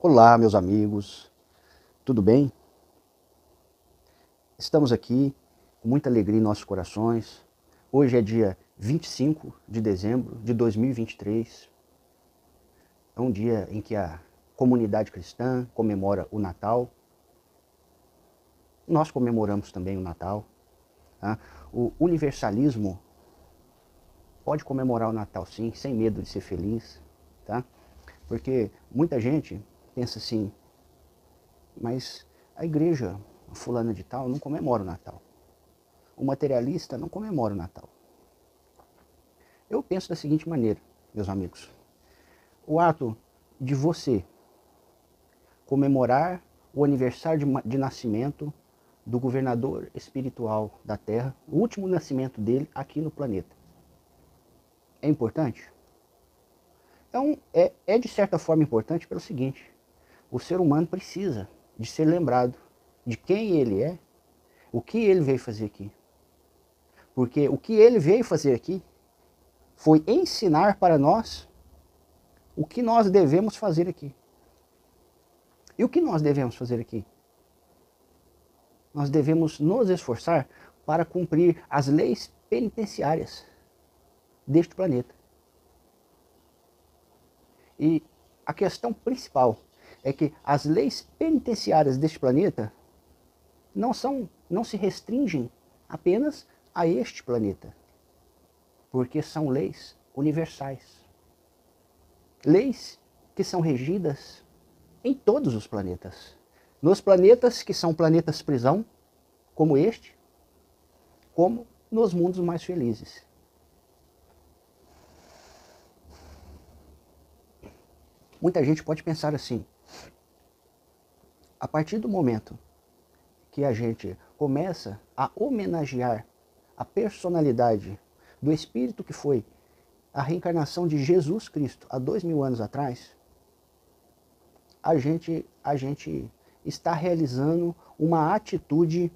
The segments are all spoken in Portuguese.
Olá, meus amigos, tudo bem? Estamos aqui com muita alegria em nossos corações. Hoje é dia 25 de dezembro de 2023. É um dia em que a comunidade cristã comemora o Natal. Nós comemoramos também o Natal. Tá? O universalismo pode comemorar o Natal sim, sem medo de ser feliz, tá? Porque muita gente pensa assim, mas a igreja fulana de tal não comemora o Natal. O materialista não comemora o Natal. Eu penso da seguinte maneira, meus amigos. O ato de você comemorar o aniversário de, de nascimento do governador espiritual da Terra, o último nascimento dele aqui no planeta. É importante? É, um, é, é de certa forma importante pelo seguinte: o ser humano precisa de ser lembrado de quem ele é, o que ele veio fazer aqui. Porque o que ele veio fazer aqui foi ensinar para nós o que nós devemos fazer aqui. E o que nós devemos fazer aqui? Nós devemos nos esforçar para cumprir as leis penitenciárias deste planeta. E a questão principal é que as leis penitenciárias deste planeta não são, não se restringem apenas a este planeta, porque são leis universais. Leis que são regidas em todos os planetas. Nos planetas que são planetas prisão, como este, como nos mundos mais felizes. Muita gente pode pensar assim: a partir do momento que a gente começa a homenagear a personalidade do Espírito que foi a reencarnação de Jesus Cristo há dois mil anos atrás, a gente, a gente está realizando uma atitude,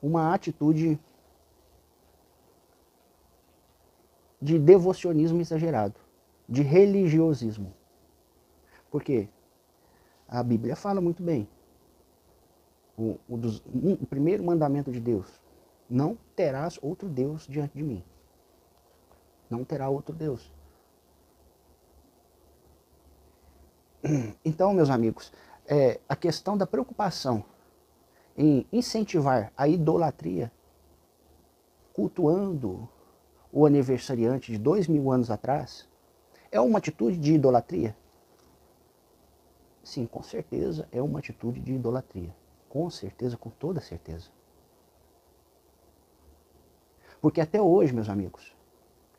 uma atitude de devocionismo exagerado, de religiosismo. Por quê? A Bíblia fala muito bem. O, o, dos, o primeiro mandamento de Deus: não terás outro Deus diante de mim. Não terá outro Deus. Então, meus amigos, é, a questão da preocupação em incentivar a idolatria, cultuando o aniversariante de dois mil anos atrás, é uma atitude de idolatria? Sim, com certeza é uma atitude de idolatria. Com certeza, com toda certeza. Porque até hoje, meus amigos,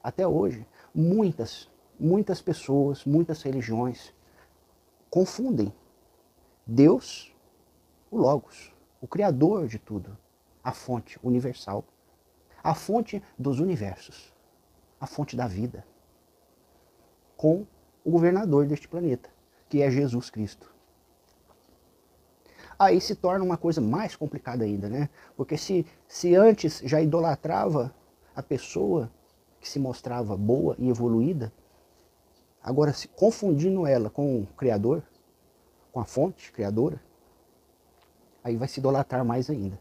até hoje, muitas, muitas pessoas, muitas religiões confundem Deus, o Logos, o Criador de tudo, a fonte universal, a fonte dos universos, a fonte da vida, com o governador deste planeta que é Jesus Cristo. Aí se torna uma coisa mais complicada ainda, né? Porque se, se antes já idolatrava a pessoa que se mostrava boa e evoluída, agora se confundindo ela com o Criador, com a fonte criadora, aí vai se idolatrar mais ainda.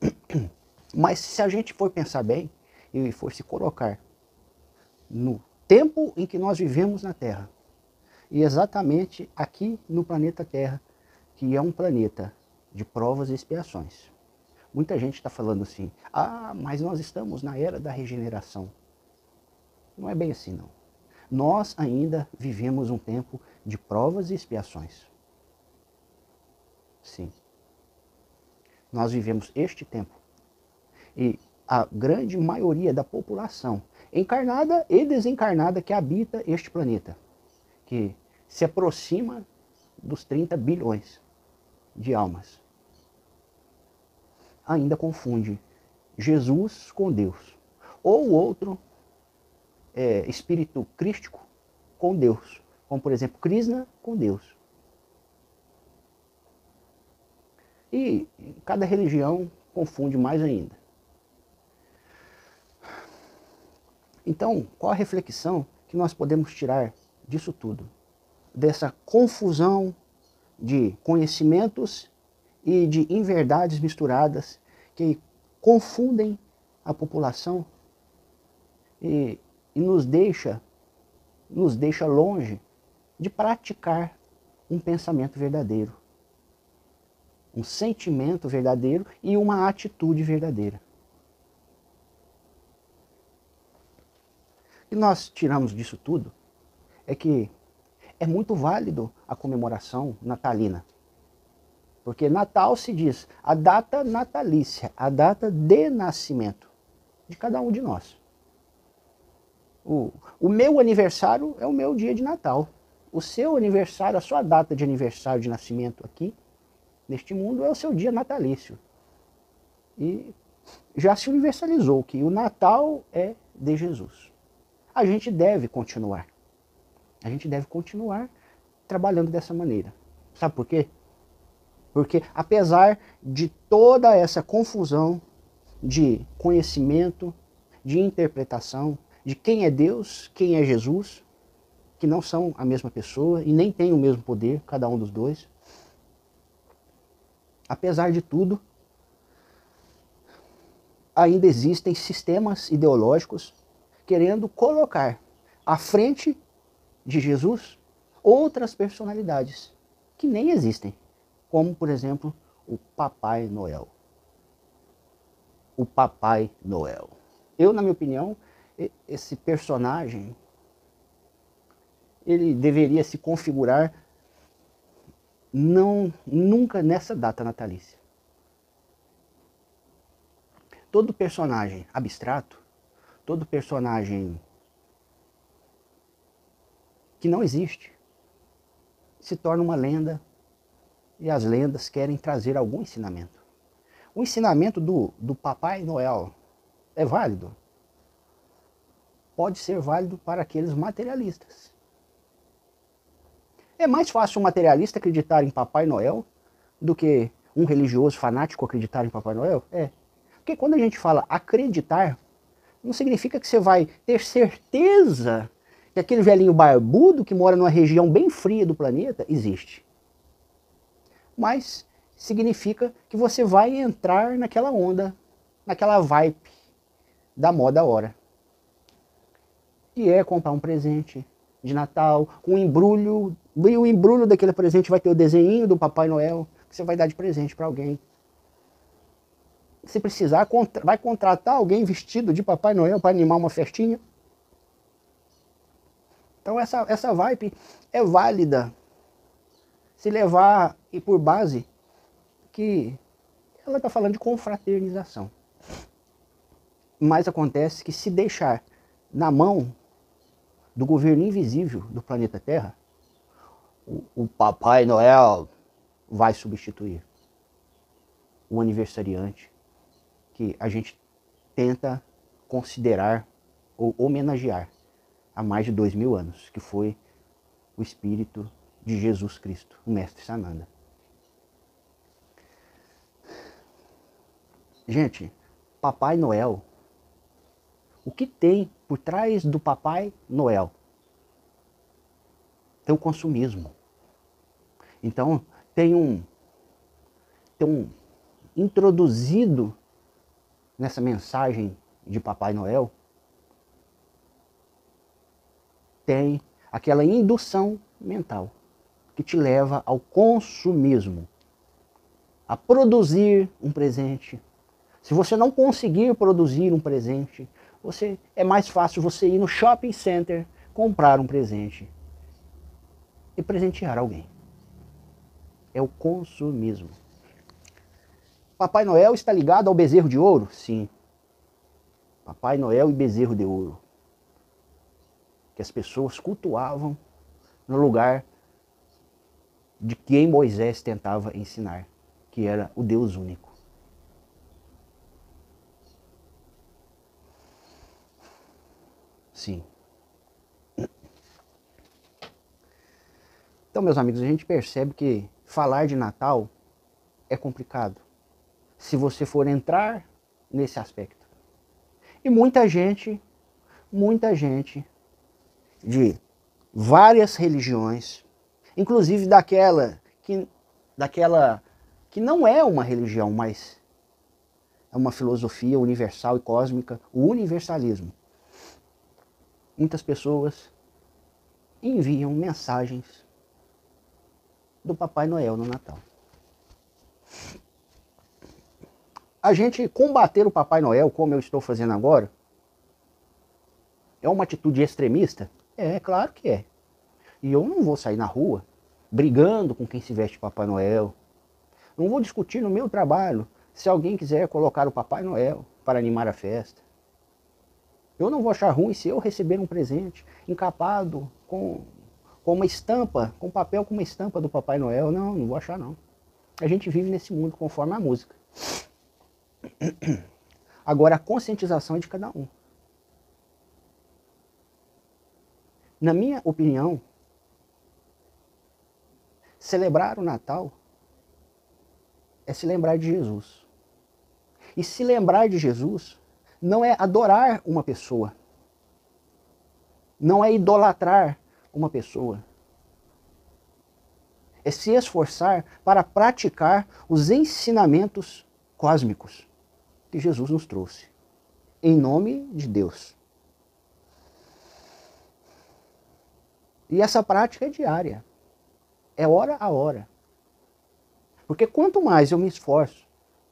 Mas se a gente for pensar bem e for se colocar no tempo em que nós vivemos na Terra, e exatamente aqui no planeta Terra, que é um planeta de provas e expiações. Muita gente está falando assim, ah, mas nós estamos na era da regeneração. Não é bem assim, não. Nós ainda vivemos um tempo de provas e expiações. Sim. Nós vivemos este tempo. E a grande maioria da população, encarnada e desencarnada, que habita este planeta, que se aproxima dos 30 bilhões de almas. Ainda confunde Jesus com Deus. Ou outro é, espírito crístico com Deus. Como, por exemplo, Krishna com Deus. E cada religião confunde mais ainda. Então, qual a reflexão que nós podemos tirar disso tudo? Dessa confusão de conhecimentos e de inverdades misturadas que confundem a população e, e nos deixa nos deixa longe de praticar um pensamento verdadeiro, um sentimento verdadeiro e uma atitude verdadeira. O que nós tiramos disso tudo é que é muito válido a comemoração natalina. Porque Natal se diz a data natalícia, a data de nascimento de cada um de nós. O, o meu aniversário é o meu dia de Natal. O seu aniversário, a sua data de aniversário de nascimento aqui, neste mundo, é o seu dia natalício. E já se universalizou que o Natal é de Jesus. A gente deve continuar. A gente deve continuar trabalhando dessa maneira. Sabe por quê? Porque apesar de toda essa confusão de conhecimento, de interpretação, de quem é Deus, quem é Jesus, que não são a mesma pessoa e nem têm o mesmo poder, cada um dos dois. Apesar de tudo, ainda existem sistemas ideológicos querendo colocar à frente de Jesus outras personalidades que nem existem como por exemplo o Papai Noel. O Papai Noel. Eu, na minha opinião, esse personagem ele deveria se configurar não nunca nessa data natalícia. Todo personagem abstrato, todo personagem que não existe, se torna uma lenda e as lendas querem trazer algum ensinamento. O ensinamento do, do Papai Noel é válido? Pode ser válido para aqueles materialistas. É mais fácil um materialista acreditar em Papai Noel do que um religioso fanático acreditar em Papai Noel? É. Porque quando a gente fala acreditar, não significa que você vai ter certeza que aquele velhinho barbudo que mora numa região bem fria do planeta existe mas significa que você vai entrar naquela onda, naquela vibe da moda hora. Que é comprar um presente de Natal, um embrulho, e o embrulho daquele presente vai ter o desenho do Papai Noel, que você vai dar de presente para alguém. Se precisar, vai contratar alguém vestido de Papai Noel para animar uma festinha. Então essa, essa vibe é válida se levar e por base que ela está falando de confraternização. Mas acontece que se deixar na mão do governo invisível do planeta Terra, o, o Papai Noel vai substituir o aniversariante que a gente tenta considerar ou homenagear há mais de dois mil anos, que foi o espírito de Jesus Cristo, o Mestre Sananda. Gente, Papai Noel, o que tem por trás do Papai Noel? Tem o consumismo. Então, tem um, tem um introduzido nessa mensagem de Papai Noel, tem aquela indução mental que te leva ao consumismo, a produzir um presente. Se você não conseguir produzir um presente, você é mais fácil você ir no shopping center, comprar um presente e presentear alguém. É o consumismo. Papai Noel está ligado ao bezerro de ouro? Sim. Papai Noel e bezerro de ouro. Que as pessoas cultuavam no lugar de quem Moisés tentava ensinar, que era o Deus único. Sim. Então, meus amigos, a gente percebe que falar de Natal é complicado. Se você for entrar nesse aspecto. E muita gente, muita gente de várias religiões inclusive daquela que, daquela que não é uma religião, mas é uma filosofia universal e cósmica, o universalismo. Muitas pessoas enviam mensagens do Papai Noel no Natal. A gente combater o Papai Noel, como eu estou fazendo agora, é uma atitude extremista? É, claro que é. E eu não vou sair na rua brigando com quem se veste Papai Noel. Não vou discutir no meu trabalho se alguém quiser colocar o Papai Noel para animar a festa. Eu não vou achar ruim se eu receber um presente encapado com, com uma estampa, com papel com uma estampa do Papai Noel. Não, não vou achar não. A gente vive nesse mundo conforme a música. Agora a conscientização é de cada um. Na minha opinião, celebrar o Natal é se lembrar de Jesus. E se lembrar de Jesus não é adorar uma pessoa. Não é idolatrar uma pessoa. É se esforçar para praticar os ensinamentos cósmicos que Jesus nos trouxe. Em nome de Deus. E essa prática é diária. É hora a hora. Porque quanto mais eu me esforço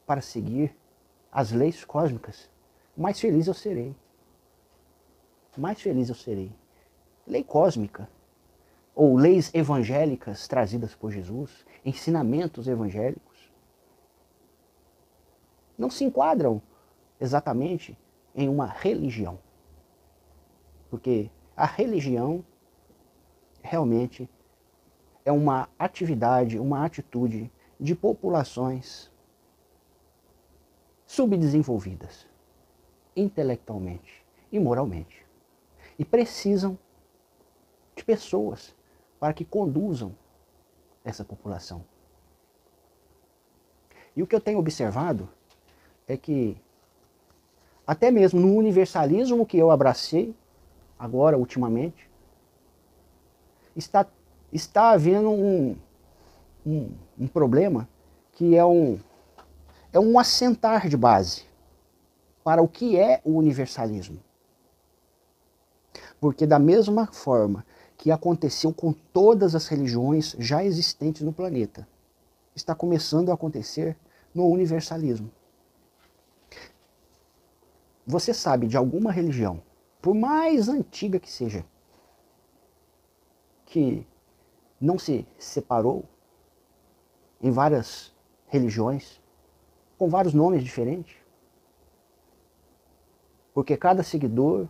para seguir as leis cósmicas, mais feliz eu serei. Mais feliz eu serei. Lei cósmica, ou leis evangélicas trazidas por Jesus, ensinamentos evangélicos, não se enquadram exatamente em uma religião. Porque a religião realmente é uma atividade, uma atitude de populações subdesenvolvidas intelectualmente e moralmente. E precisam de pessoas para que conduzam essa população. E o que eu tenho observado é que, até mesmo no universalismo que eu abracei, agora, ultimamente, está, está havendo um, um, um problema que é um, é um assentar de base para o que é o universalismo. Porque, da mesma forma que aconteceu com todas as religiões já existentes no planeta, está começando a acontecer no universalismo. Você sabe de alguma religião, por mais antiga que seja, que não se separou em várias religiões, com vários nomes diferentes? Porque cada seguidor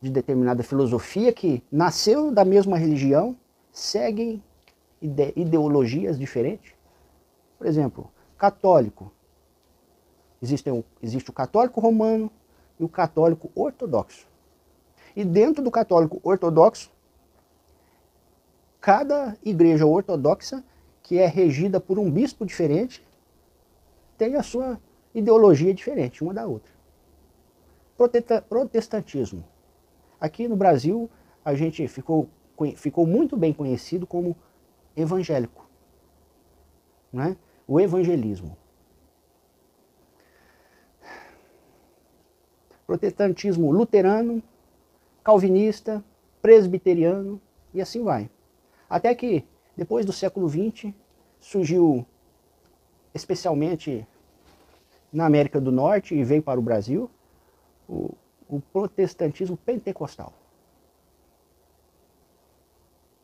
de determinada filosofia que nasceu da mesma religião seguem ide ideologias diferentes. Por exemplo, católico. Existe, um, existe o católico romano e o católico ortodoxo. E dentro do católico ortodoxo, cada igreja ortodoxa, que é regida por um bispo diferente, tem a sua ideologia diferente uma da outra protestantismo. Aqui no Brasil, a gente ficou, ficou muito bem conhecido como evangélico. Né? O evangelismo. Protestantismo luterano, calvinista, presbiteriano e assim vai. Até que, depois do século XX, surgiu, especialmente na América do Norte e veio para o Brasil, o, o protestantismo pentecostal.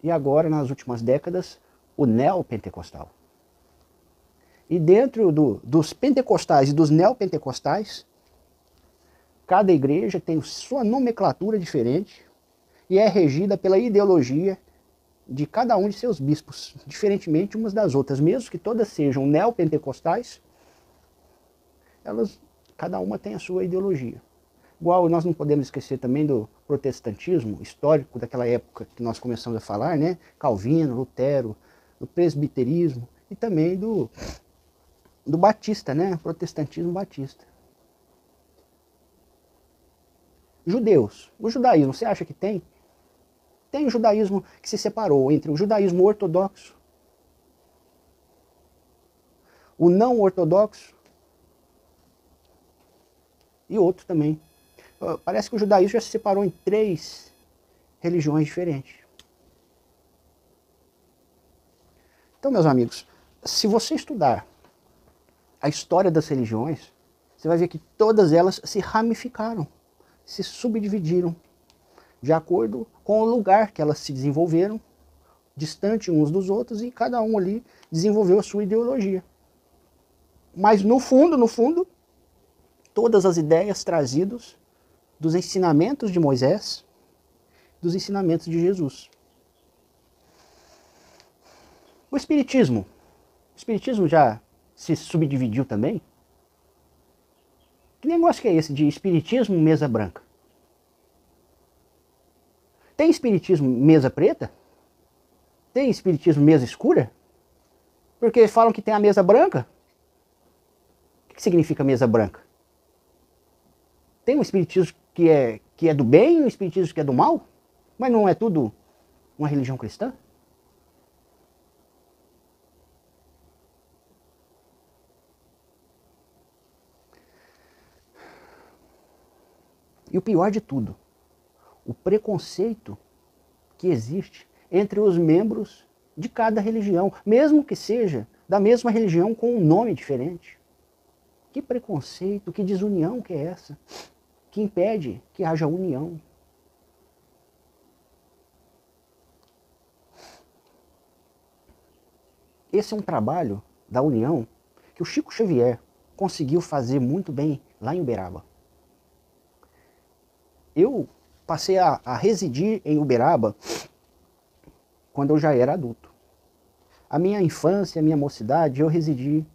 E agora, nas últimas décadas, o neopentecostal. E dentro do, dos pentecostais e dos neopentecostais, cada igreja tem sua nomenclatura diferente e é regida pela ideologia de cada um de seus bispos, diferentemente umas das outras. Mesmo que todas sejam neopentecostais, elas, cada uma tem a sua ideologia. Igual nós não podemos esquecer também do protestantismo histórico daquela época que nós começamos a falar, né? Calvino, Lutero, do presbiterismo e também do, do batista, né? Protestantismo batista. Judeus. O judaísmo, você acha que tem? Tem o judaísmo que se separou entre o judaísmo ortodoxo, o não ortodoxo e outro também. Parece que o judaísmo já se separou em três religiões diferentes. Então, meus amigos, se você estudar a história das religiões, você vai ver que todas elas se ramificaram, se subdividiram de acordo com o lugar que elas se desenvolveram, distante uns dos outros, e cada um ali desenvolveu a sua ideologia. Mas no fundo, no fundo, todas as ideias trazidas dos ensinamentos de Moisés, dos ensinamentos de Jesus. O Espiritismo. O Espiritismo já se subdividiu também? Que negócio que é esse de Espiritismo mesa branca? Tem espiritismo mesa preta? Tem espiritismo mesa escura? Porque falam que tem a mesa branca. O que significa mesa branca? Tem um espiritismo que é, que é do bem e um espiritismo que é do mal? Mas não é tudo uma religião cristã? E o pior de tudo, o preconceito que existe entre os membros de cada religião, mesmo que seja da mesma religião com um nome diferente. Que preconceito, que desunião que é essa? Que impede que haja união. Esse é um trabalho da união que o Chico Xavier conseguiu fazer muito bem lá em Uberaba. Eu passei a, a residir em Uberaba quando eu já era adulto. A minha infância, a minha mocidade, eu residi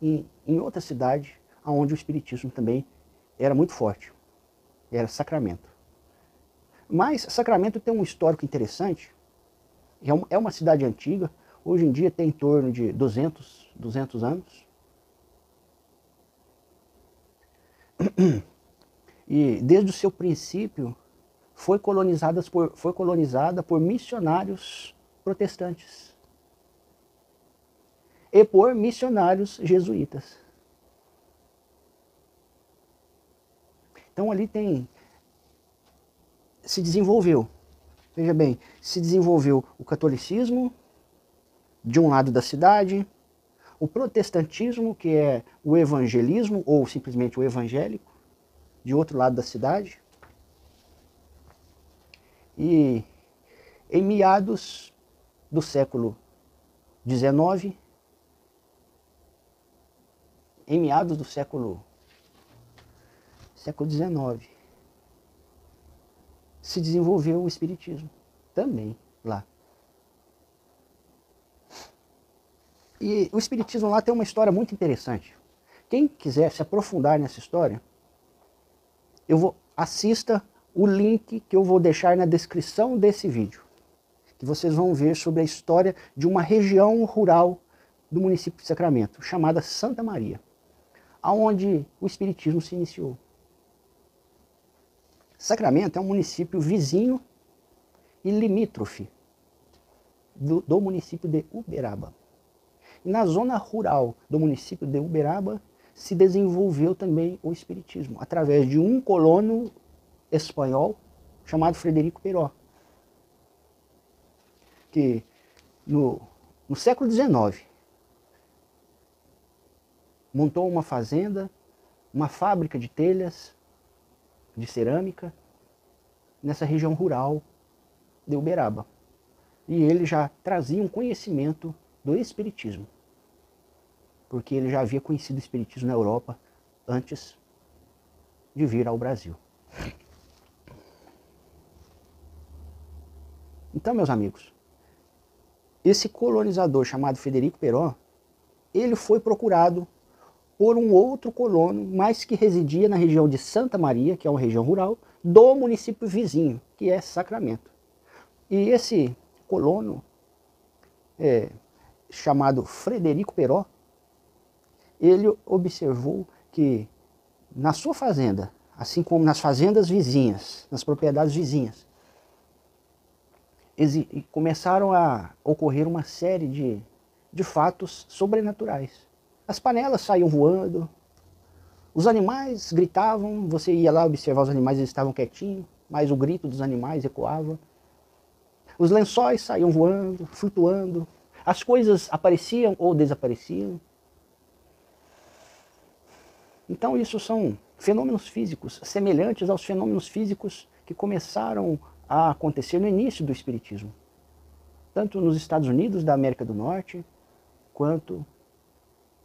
em, em outra cidade onde o espiritismo também era muito forte. Era Sacramento. Mas Sacramento tem um histórico interessante. É, é uma cidade antiga. Hoje em dia tem em torno de 200, 200 anos. E desde o seu princípio foi colonizada por, foi colonizada por missionários protestantes e por missionários jesuítas. Então ali tem se desenvolveu, veja bem, se desenvolveu o catolicismo de um lado da cidade, o protestantismo, que é o evangelismo ou simplesmente o evangélico, de outro lado da cidade, e em meados do século XIX, em meados do século século XIX, se desenvolveu o espiritismo também lá. E o espiritismo lá tem uma história muito interessante. Quem quiser se aprofundar nessa história, eu vou assista o link que eu vou deixar na descrição desse vídeo, que vocês vão ver sobre a história de uma região rural do município de Sacramento, chamada Santa Maria, aonde o Espiritismo se iniciou. Sacramento é um município vizinho e limítrofe do, do município de Uberaba. E na zona rural do município de Uberaba se desenvolveu também o Espiritismo, através de um colono espanhol chamado Frederico Peró, que no, no século XIX montou uma fazenda, uma fábrica de telhas, de cerâmica, nessa região rural de Uberaba. E ele já trazia um conhecimento do Espiritismo, porque ele já havia conhecido o Espiritismo na Europa antes de vir ao Brasil. Então, meus amigos, esse colonizador chamado Federico Perón, ele foi procurado por um outro colono, mas que residia na região de Santa Maria, que é uma região rural, do município vizinho, que é Sacramento. E esse colono, é, chamado Frederico Peró, ele observou que na sua fazenda, assim como nas fazendas vizinhas, nas propriedades vizinhas, começaram a ocorrer uma série de, de fatos sobrenaturais. As panelas saíam voando, os animais gritavam, você ia lá observar os animais, eles estavam quietinhos, mas o grito dos animais ecoava. Os lençóis saíam voando, flutuando, as coisas apareciam ou desapareciam. Então isso são fenômenos físicos, semelhantes aos fenômenos físicos que começaram a acontecer no início do Espiritismo, tanto nos Estados Unidos da América do Norte, quanto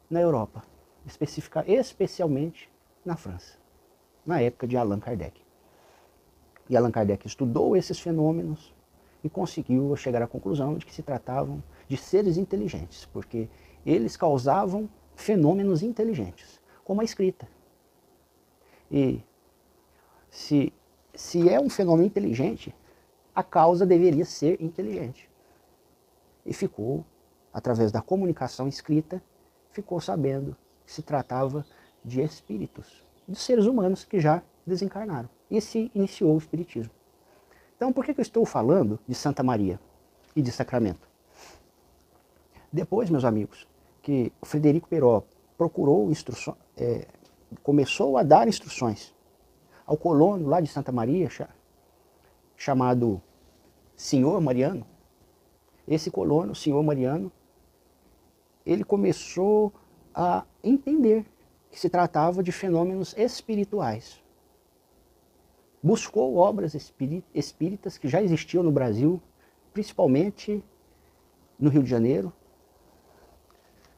na Europa, especifica, especialmente na França, na época de Allan Kardec. E Allan Kardec estudou esses fenômenos e conseguiu chegar à conclusão de que se tratavam de seres inteligentes, porque eles causavam fenômenos inteligentes, como a escrita. E se se é um fenômeno inteligente, a causa deveria ser inteligente. E ficou, através da comunicação escrita, ficou sabendo que se tratava de espíritos, de seres humanos que já desencarnaram. E se iniciou o espiritismo. Então, por que eu estou falando de Santa Maria e de Sacramento? Depois, meus amigos, que o Frederico Peró procurou instruções, é, começou a dar instruções ao colono lá de Santa Maria, chamado Senhor Mariano. Esse colono, Senhor Mariano, ele começou a entender que se tratava de fenômenos espirituais. Buscou obras espíritas que já existiam no Brasil, principalmente no Rio de Janeiro.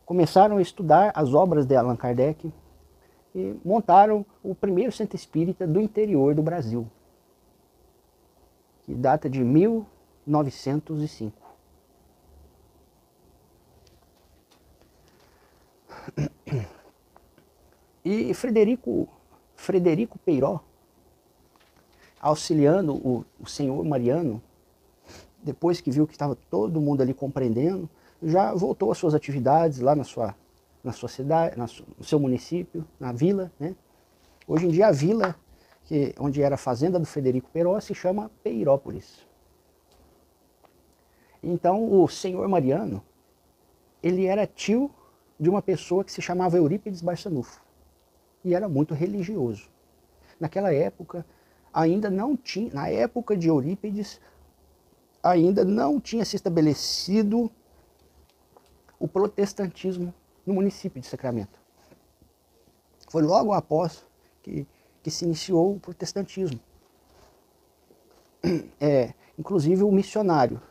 Começaram a estudar as obras de Allan Kardec, e montaram o primeiro centro espírita do interior do Brasil, que data de 1905. E Frederico, Frederico Peiró, auxiliando o, o senhor Mariano, depois que viu que estava todo mundo ali compreendendo, já voltou às suas atividades lá na sua na sua cidade, no seu município, na vila. Né? Hoje em dia a vila, que, onde era a fazenda do Frederico Peró, se chama Peirópolis. Então o senhor Mariano, ele era tio de uma pessoa que se chamava Eurípides Barçanufo e era muito religioso. Naquela época, ainda não tinha, na época de Eurípides, ainda não tinha se estabelecido o protestantismo no município de Sacramento. Foi logo após que, que se iniciou o protestantismo. É, inclusive o missionário,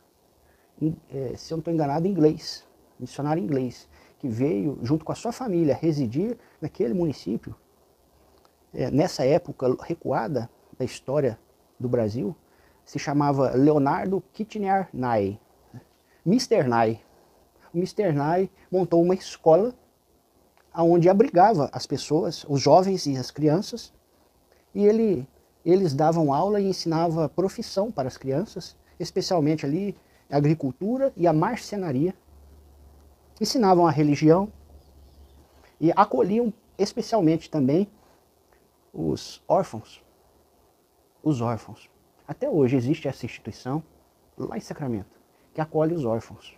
é, se eu não estou enganado, inglês, missionário inglês, que veio junto com a sua família residir naquele município, é, nessa época recuada da história do Brasil, se chamava Leonardo Kitchener Nye, Mr. Nye, Mr. Nye montou uma escola onde abrigava as pessoas, os jovens e as crianças, e ele, eles davam aula e ensinava profissão para as crianças, especialmente ali a agricultura e a marcenaria. Ensinavam a religião e acolhiam especialmente também os órfãos. Os órfãos. Até hoje existe essa instituição lá em Sacramento que acolhe os órfãos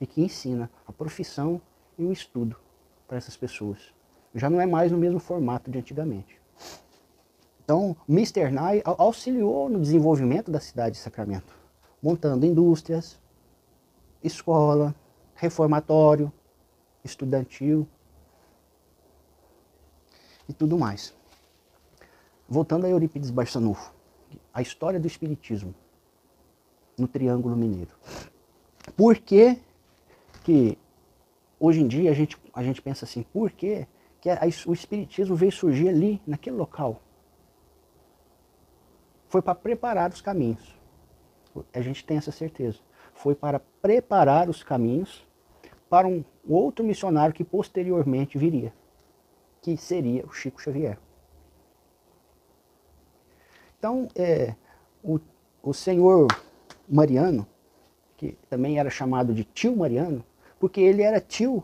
e que ensina a profissão e o estudo para essas pessoas. Já não é mais no mesmo formato de antigamente. Então, Mr. Nye auxiliou no desenvolvimento da cidade de Sacramento, montando indústrias, escola, reformatório, estudantil e tudo mais. Voltando a Eurípides Barçanufo, a história do Espiritismo no Triângulo Mineiro. Por que que hoje em dia a gente, a gente pensa assim, por que, que a, o Espiritismo veio surgir ali, naquele local? Foi para preparar os caminhos. A gente tem essa certeza. Foi para preparar os caminhos para um outro missionário que posteriormente viria, que seria o Chico Xavier. Então, é, o, o senhor Mariano, que também era chamado de tio Mariano, porque ele era tio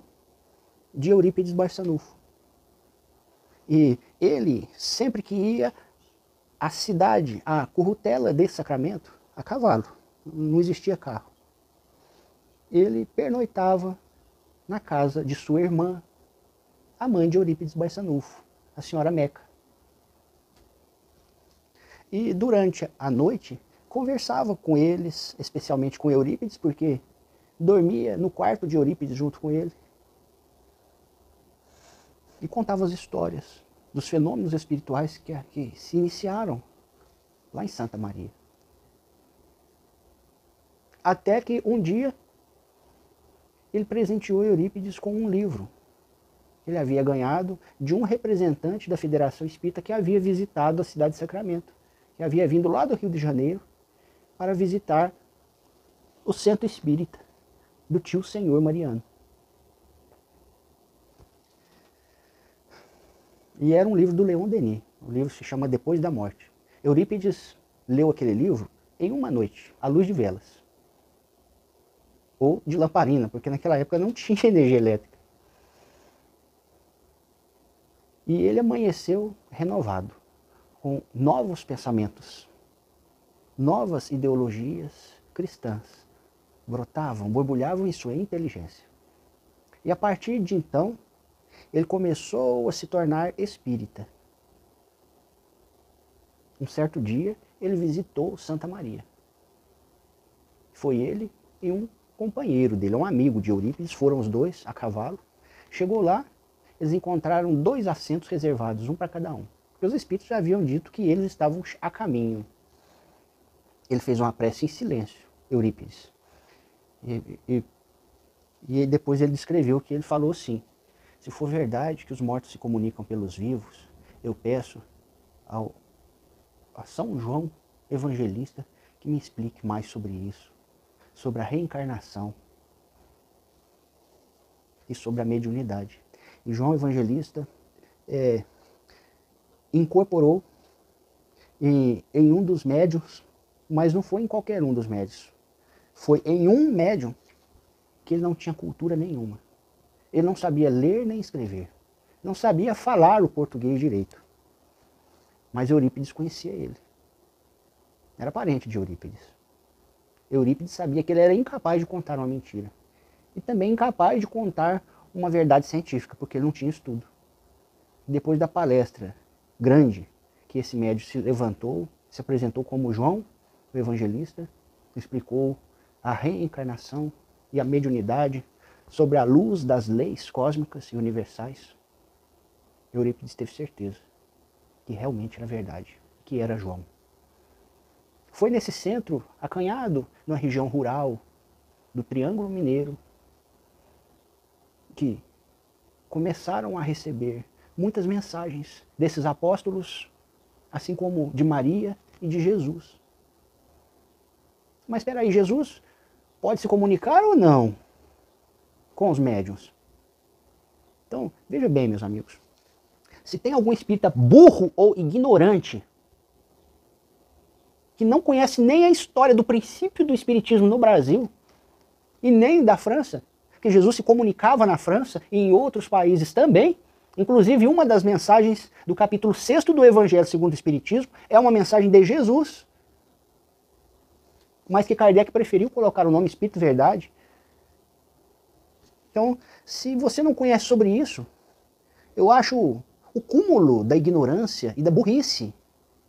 de Eurípides Barçanufo. E ele, sempre que ia à cidade, à currutela desse sacramento, a cavalo, não existia carro. Ele pernoitava na casa de sua irmã, a mãe de Eurípides Barçanufo, a senhora Meca. E durante a noite conversava com eles, especialmente com Eurípides, porque dormia no quarto de Eurípides junto com ele. E contava as histórias dos fenômenos espirituais que, que se iniciaram lá em Santa Maria. Até que um dia ele presenteou Eurípides com um livro que ele havia ganhado de um representante da Federação Espírita que havia visitado a cidade de Sacramento, que havia vindo lá do Rio de Janeiro para visitar o centro espírita do tio Senhor Mariano. E era um livro do Leon Denis. O livro se chama Depois da Morte. Eurípides leu aquele livro em uma noite, à luz de velas ou de lamparina, porque naquela época não tinha energia elétrica. E ele amanheceu renovado, com novos pensamentos, novas ideologias cristãs brotavam, borbulhavam em sua inteligência. E a partir de então, ele começou a se tornar espírita. Um certo dia, ele visitou Santa Maria. Foi ele e um companheiro dele, um amigo de Eurípides, foram os dois a cavalo. Chegou lá, eles encontraram dois assentos reservados, um para cada um. Os espíritos já haviam dito que eles estavam a caminho. Ele fez uma prece em silêncio, Eurípides. E, e, e depois ele descreveu que ele falou assim: se for verdade que os mortos se comunicam pelos vivos, eu peço ao, a São João Evangelista que me explique mais sobre isso sobre a reencarnação e sobre a mediunidade. E João Evangelista é, incorporou em, em um dos médios, mas não foi em qualquer um dos médios. Foi em um médium que ele não tinha cultura nenhuma. Ele não sabia ler nem escrever. Não sabia falar o português direito. Mas Eurípides conhecia ele. Era parente de Eurípides. Eurípides sabia que ele era incapaz de contar uma mentira. E também incapaz de contar uma verdade científica, porque ele não tinha estudo. Depois da palestra grande que esse médico se levantou, se apresentou como João, o evangelista, explicou a reencarnação e a mediunidade sobre a luz das leis cósmicas e universais. Eurípides teve certeza que realmente era verdade, que era João. Foi nesse centro acanhado, na região rural do Triângulo Mineiro, que começaram a receber muitas mensagens desses apóstolos, assim como de Maria e de Jesus. Mas espera aí, Jesus pode se comunicar ou não com os médiuns? Então, veja bem, meus amigos. Se tem algum espírita burro ou ignorante que não conhece nem a história do princípio do Espiritismo no Brasil e nem da França, que Jesus se comunicava na França e em outros países também. Inclusive, uma das mensagens do capítulo 6 do Evangelho segundo o Espiritismo é uma mensagem de Jesus, mas que Kardec preferiu colocar o nome Espírito Verdade. Então, se você não conhece sobre isso, eu acho o cúmulo da ignorância e da burrice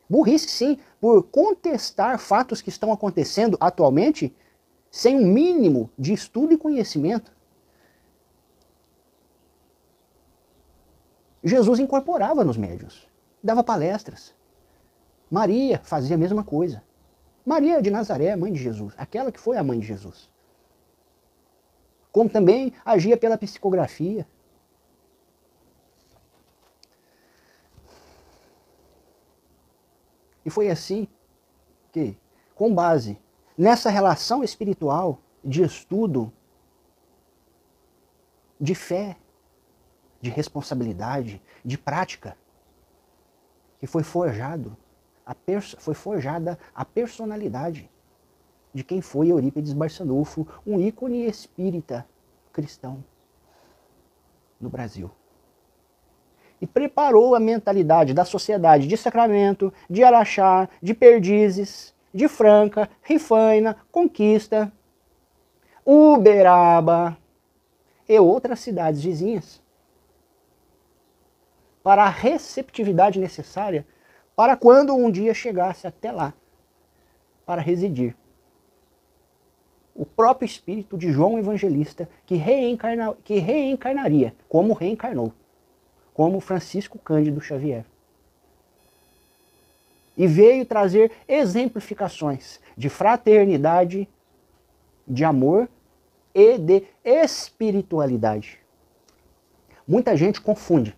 Burrice, sim, por contestar fatos que estão acontecendo atualmente sem um mínimo de estudo e conhecimento. Jesus incorporava nos médios, dava palestras. Maria fazia a mesma coisa. Maria de Nazaré, mãe de Jesus, aquela que foi a mãe de Jesus. Como também agia pela psicografia, E foi assim que, com base nessa relação espiritual de estudo, de fé, de responsabilidade, de prática, que foi forjado, foi forjada a personalidade de quem foi Eurípides Barçanufo, um ícone espírita cristão no Brasil. E preparou a mentalidade da sociedade de Sacramento, de Araxá, de Perdizes de Franca, Rifaina, Conquista, Uberaba e outras cidades vizinhas para a receptividade necessária para quando um dia chegasse até lá para residir. O próprio espírito de João Evangelista que, reencarna, que reencarnaria, como reencarnou, como Francisco Cândido Xavier. E veio trazer exemplificações de fraternidade, de amor e de espiritualidade. Muita gente confunde.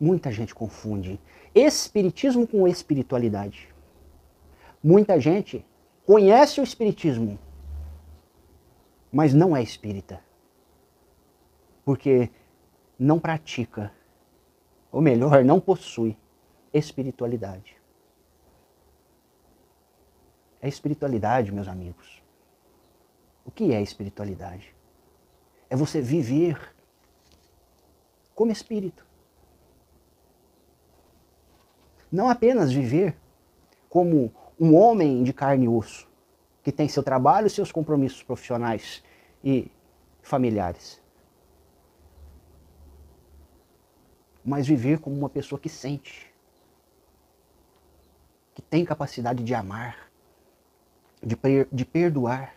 Muita gente confunde espiritismo com espiritualidade. Muita gente conhece o espiritismo, mas não é espírita. Porque não pratica, ou melhor, não possui espiritualidade. É espiritualidade, meus amigos. O que é espiritualidade? É você viver como espírito. Não apenas viver como um homem de carne e osso, que tem seu trabalho, seus compromissos profissionais e familiares. Mas viver como uma pessoa que sente, que tem capacidade de amar, de, de perdoar,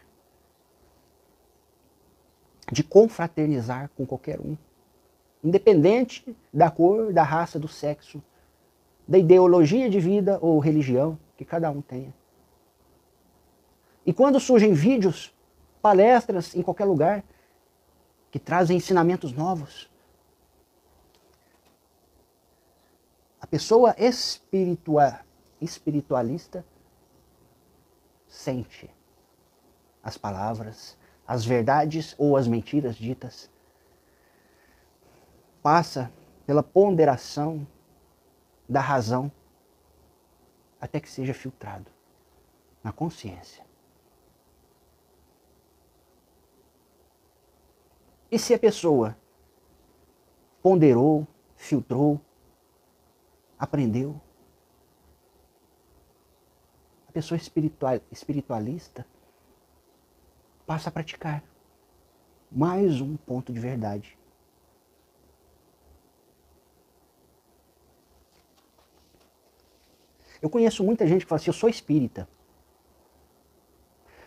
de confraternizar com qualquer um, independente da cor, da raça, do sexo, da ideologia de vida ou religião que cada um tenha. E quando surgem vídeos, palestras em qualquer lugar que trazem ensinamentos novos, a pessoa espiritua, espiritualista sente as palavras, as verdades ou as mentiras ditas, passa pela ponderação da razão até que seja filtrado na consciência. E se a pessoa ponderou, filtrou, aprendeu, a pessoa espiritual, espiritualista passa a praticar mais um ponto de verdade. Eu conheço muita gente que fala assim, eu sou espírita.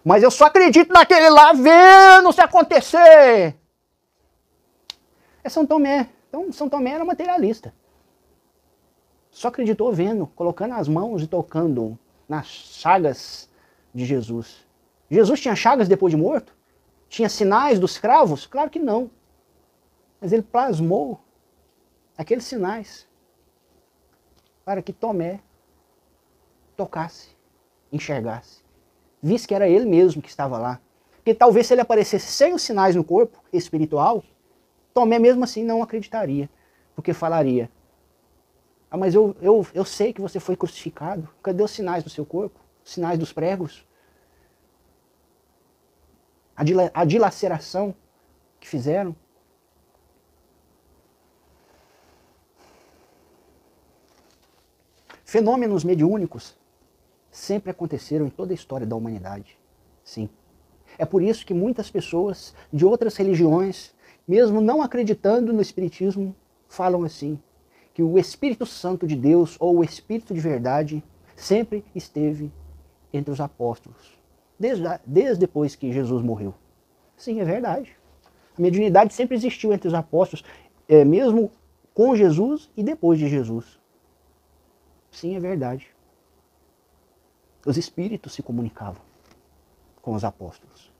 Mas eu só acredito naquele lá vendo se acontecer. É São Tomé. Então, São Tomé era materialista. Só acreditou vendo, colocando as mãos e tocando nas chagas de Jesus. Jesus tinha chagas depois de morto? Tinha sinais dos cravos? Claro que não. Mas ele plasmou aqueles sinais para que Tomé tocasse, enxergasse, visse que era ele mesmo que estava lá. Porque talvez se ele aparecesse sem os sinais no corpo espiritual, Tomé mesmo assim não acreditaria, porque falaria: Ah, mas eu, eu, eu sei que você foi crucificado, cadê os sinais do seu corpo? Os sinais dos pregos? A, a dilaceração que fizeram? Fenômenos mediúnicos sempre aconteceram em toda a história da humanidade. Sim. É por isso que muitas pessoas de outras religiões, mesmo não acreditando no Espiritismo, falam assim: que o Espírito Santo de Deus, ou o Espírito de verdade, sempre esteve entre os apóstolos, desde, desde depois que Jesus morreu. Sim, é verdade. A mediunidade sempre existiu entre os apóstolos, é, mesmo com Jesus e depois de Jesus. Sim, é verdade. Os espíritos se comunicavam com os apóstolos.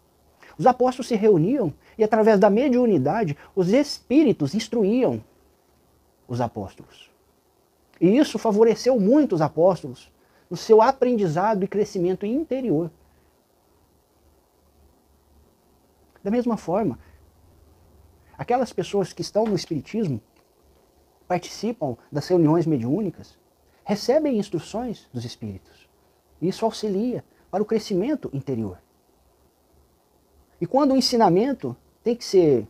Os apóstolos se reuniam e, através da mediunidade, os espíritos instruíam os apóstolos. E isso favoreceu muito os apóstolos no seu aprendizado e crescimento interior. Da mesma forma, aquelas pessoas que estão no Espiritismo, participam das reuniões mediúnicas, recebem instruções dos Espíritos. Isso auxilia para o crescimento interior. E quando o ensinamento tem que ser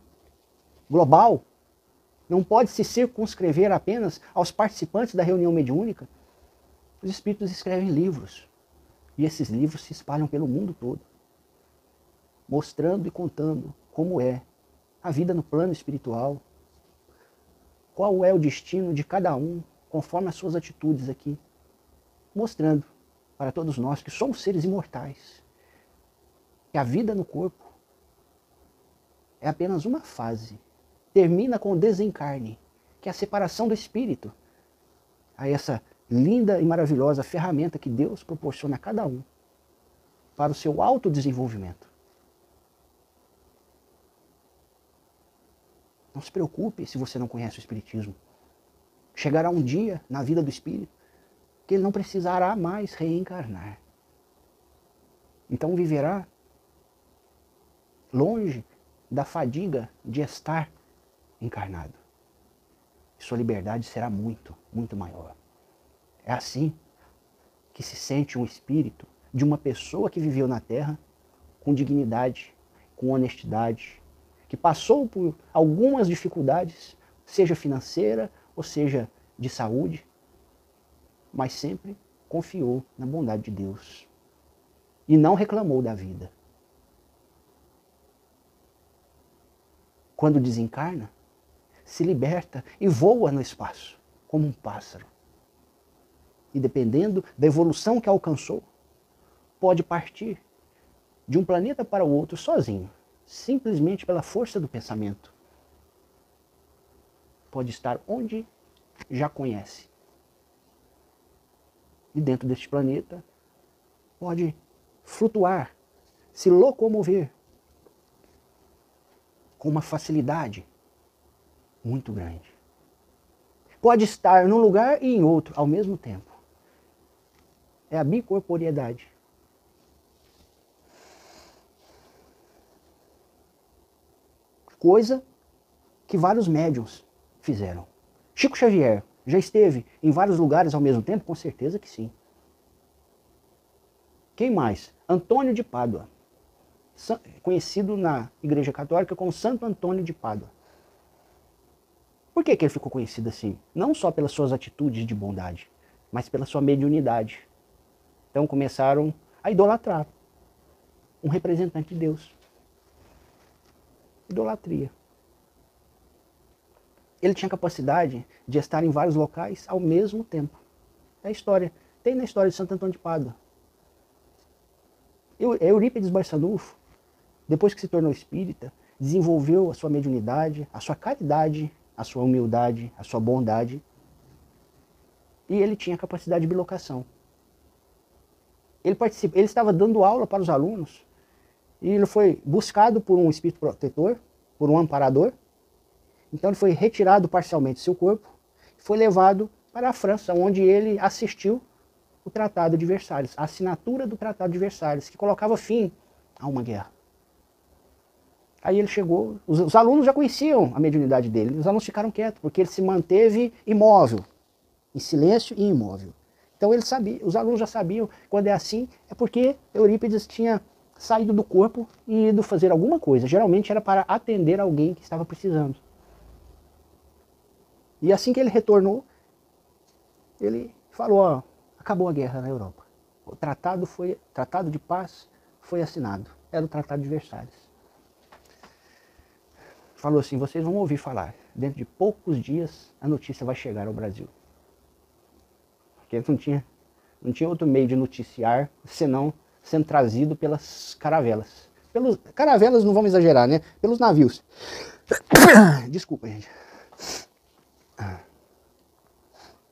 global, não pode se circunscrever apenas aos participantes da reunião mediúnica, os espíritos escrevem livros. E esses livros se espalham pelo mundo todo, mostrando e contando como é a vida no plano espiritual, qual é o destino de cada um, conforme as suas atitudes aqui, mostrando para todos nós que somos seres imortais, que a vida no corpo é apenas uma fase, termina com o desencarne, que é a separação do espírito, a essa linda e maravilhosa ferramenta que Deus proporciona a cada um para o seu autodesenvolvimento. Não se preocupe se você não conhece o Espiritismo. Chegará um dia na vida do Espírito que ele não precisará mais reencarnar. Então viverá longe da fadiga de estar encarnado. Sua liberdade será muito, muito maior. É assim que se sente um espírito de uma pessoa que viveu na Terra com dignidade, com honestidade, que passou por algumas dificuldades, seja financeira ou seja de saúde, mas sempre confiou na bondade de Deus e não reclamou da vida. Quando desencarna, se liberta e voa no espaço, como um pássaro e dependendo da evolução que alcançou, pode partir de um planeta para o outro sozinho, simplesmente pela força do pensamento. Pode estar onde já conhece. E dentro deste planeta pode flutuar, se locomover com uma facilidade muito grande. Pode estar num lugar e em outro ao mesmo tempo. É a bicorporiedade. Coisa que vários médiums fizeram. Chico Xavier já esteve em vários lugares ao mesmo tempo? Com certeza que sim. Quem mais? Antônio de Pádua, conhecido na Igreja Católica como Santo Antônio de Pádua. Por que, que ele ficou conhecido assim? Não só pelas suas atitudes de bondade, mas pela sua mediunidade. Então começaram a idolatrar um representante de Deus. Idolatria. Ele tinha capacidade de estar em vários locais ao mesmo tempo. É a história. Tem na história de Santo Antônio de Pádua. Eurípides Barçanufo, depois que se tornou espírita, desenvolveu a sua mediunidade, a sua caridade, a sua humildade, a sua bondade. E ele tinha capacidade de bilocação. Ele, participa, ele estava dando aula para os alunos e ele foi buscado por um espírito protetor, por um amparador. Então ele foi retirado parcialmente seu corpo e foi levado para a França, onde ele assistiu o Tratado de Versalhes, a assinatura do Tratado de Versalhes, que colocava fim a uma guerra. Aí ele chegou, os, os, alunos já conheciam a mediunidade dele, os alunos ficaram quietos, porque ele se manteve imóvel, em silêncio e imóvel. Então ele sabia, os alunos já sabiam, quando é assim, é porque Eurípides tinha saído do corpo e ido fazer alguma coisa. Geralmente era para atender alguém que estava precisando. E assim que ele retornou, ele falou, ó, acabou a guerra na Europa. O tratado foi, tratado de paz foi assinado. Era o Tratado de Versalhes. Falou assim, vocês vão ouvir falar. Dentro de poucos dias a notícia vai chegar ao Brasil. Porque não tinha, não tinha outro meio de noticiar senão sendo trazido pelas caravelas. Pelos, caravelas não vamos exagerar, né? Pelos navios. Desculpa, gente.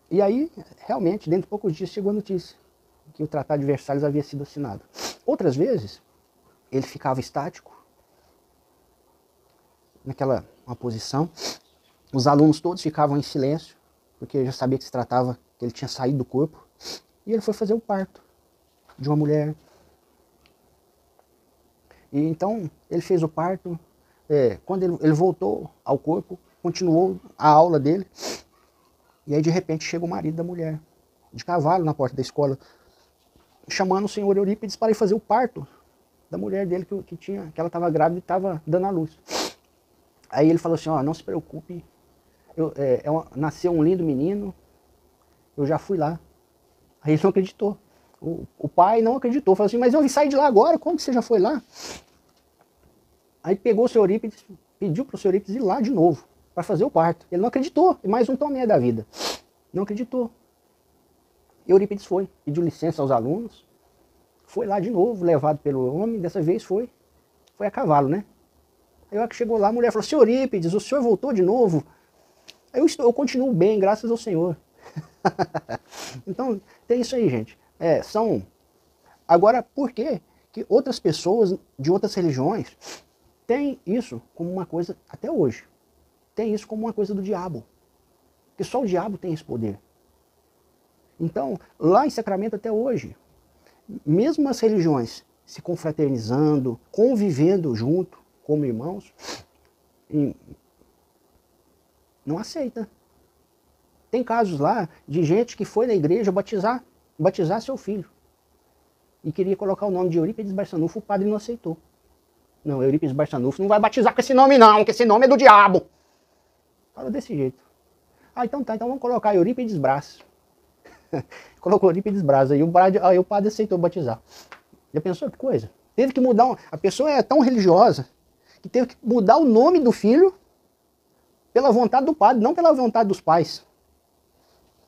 E aí, realmente, dentro de poucos dias chegou a notícia que o Tratado de Versalhes havia sido assinado. Outras vezes, ele ficava estático, naquela uma posição. Os alunos todos ficavam em silêncio, porque já sabia que se tratava que ele tinha saído do corpo, e ele foi fazer o parto de uma mulher. E então ele fez o parto, é, quando ele, ele voltou ao corpo, continuou a aula dele, e aí de repente chega o marido da mulher, de cavalo na porta da escola, chamando o senhor Eurípides para ir fazer o parto da mulher dele que, que tinha, que ela estava grávida e estava dando a luz. Aí ele falou assim, ó, não se preocupe, eu, é, é uma, nasceu um lindo menino, eu já fui lá. Aí ele não acreditou. O, o pai não acreditou, falou assim, mas eu sair de lá agora, como que você já foi lá? Aí pegou o seu Eurípides, pediu para o seu Eurípides ir lá de novo, para fazer o parto. Ele não acreditou, e mais um tomé da vida. Não acreditou. Eurípides foi, pediu licença aos alunos, foi lá de novo, levado pelo homem, dessa vez foi, foi a cavalo, né? Aí que chegou lá, a mulher falou, senhor Eurípides, o senhor voltou de novo? Eu, estou, eu continuo bem, graças ao Senhor. então, tem isso aí, gente. É, são. Agora, por que, que outras pessoas de outras religiões têm isso como uma coisa, até hoje, tem isso como uma coisa do diabo? Porque só o diabo tem esse poder. Então, lá em Sacramento até hoje, mesmo as religiões se confraternizando, convivendo junto, como irmãos, não aceita. Tem casos lá de gente que foi na igreja batizar batizar seu filho. E queria colocar o nome de Eurípides Barçanufo, o padre não aceitou. Não, Eurípides Barçanufo não vai batizar com esse nome não, que esse nome é do diabo. Fala desse jeito. Ah, então tá, então vamos colocar Eurípides Brás. Colocou Eurípides Brás, aí o, padre, aí o padre aceitou batizar. Já pensou que coisa? Teve que mudar, a pessoa é tão religiosa que teve que mudar o nome do filho pela vontade do padre, não pela vontade dos pais.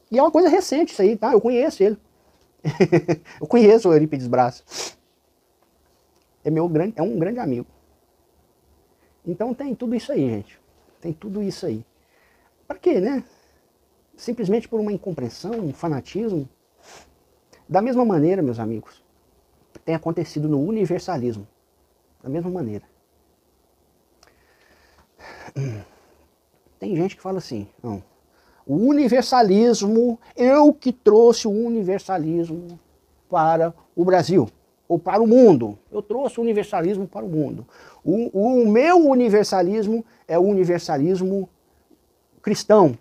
E é uma coisa recente isso aí, tá? Eu conheço ele. eu conheço o Eurípides. É, meu grande, é um grande amigo. Então tem tudo isso aí, gente. Tem tudo isso aí. Para quê, né? Simplesmente por uma incompreensão, um fanatismo. Da mesma maneira, meus amigos, tem acontecido no universalismo. Da mesma maneira. Tem gente que fala assim, não, o universalismo, eu que trouxe o universalismo para o Brasil, ou para o mundo. Eu trouxe o universalismo para o mundo. O, o meu universalismo é o universalismo cristão.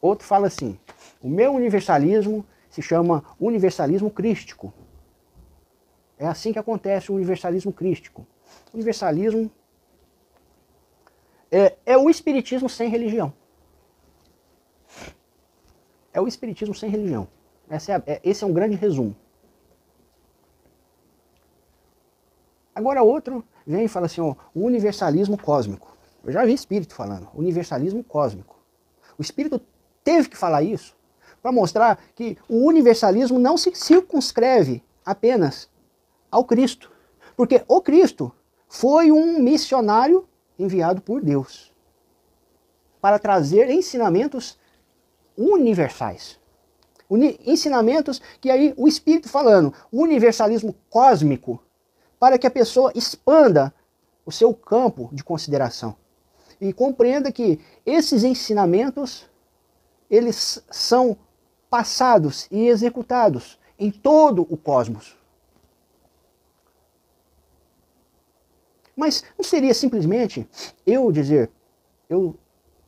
Outro fala assim, o meu universalismo se chama universalismo crístico. É assim que acontece o universalismo crístico. Universalismo é, é o espiritismo sem religião. É o espiritismo sem religião. Esse é, é, esse é um grande resumo. Agora outro vem e fala assim, ó, o universalismo cósmico. Eu já vi espírito falando, universalismo cósmico. O espírito teve que falar isso para mostrar que o universalismo não se circunscreve apenas ao Cristo. Porque o Cristo foi um missionário enviado por Deus para trazer ensinamentos universais. Uni ensinamentos que aí o Espírito falando, universalismo cósmico, para que a pessoa expanda o seu campo de consideração e compreenda que esses ensinamentos eles são passados e executados em todo o cosmos. Mas não seria simplesmente eu dizer, eu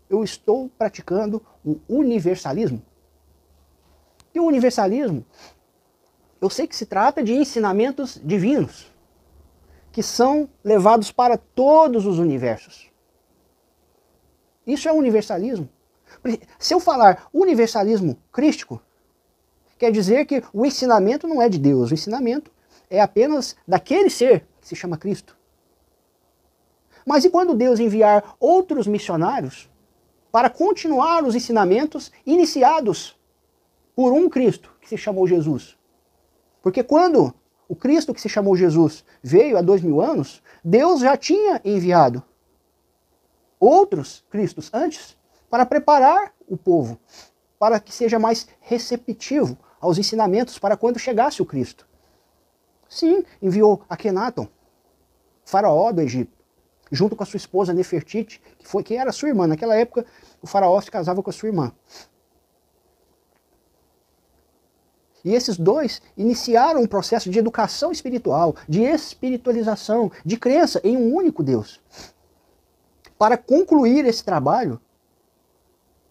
eu estou praticando o universalismo. E o universalismo, eu sei que se trata de ensinamentos divinos, que são levados para todos os universos. Isso é universalismo. Se eu falar universalismo crístico, quer dizer que o ensinamento não é de Deus, o ensinamento é apenas daquele ser que se chama Cristo. Mas e quando Deus enviar outros missionários para continuar os ensinamentos iniciados por um Cristo que se chamou Jesus. Porque quando o Cristo que se chamou Jesus veio há dois mil anos, Deus já tinha enviado outros Cristos antes para preparar o povo, para que seja mais receptivo aos ensinamentos para quando chegasse o Cristo. Sim, enviou Akenaton, faraó do Egito junto com a sua esposa Nefertiti, que, foi, que era sua irmã. Naquela época, o faraó se casava com a sua irmã. E esses dois iniciaram um processo de educação espiritual, de espiritualização, de crença em um único Deus. Para concluir esse trabalho,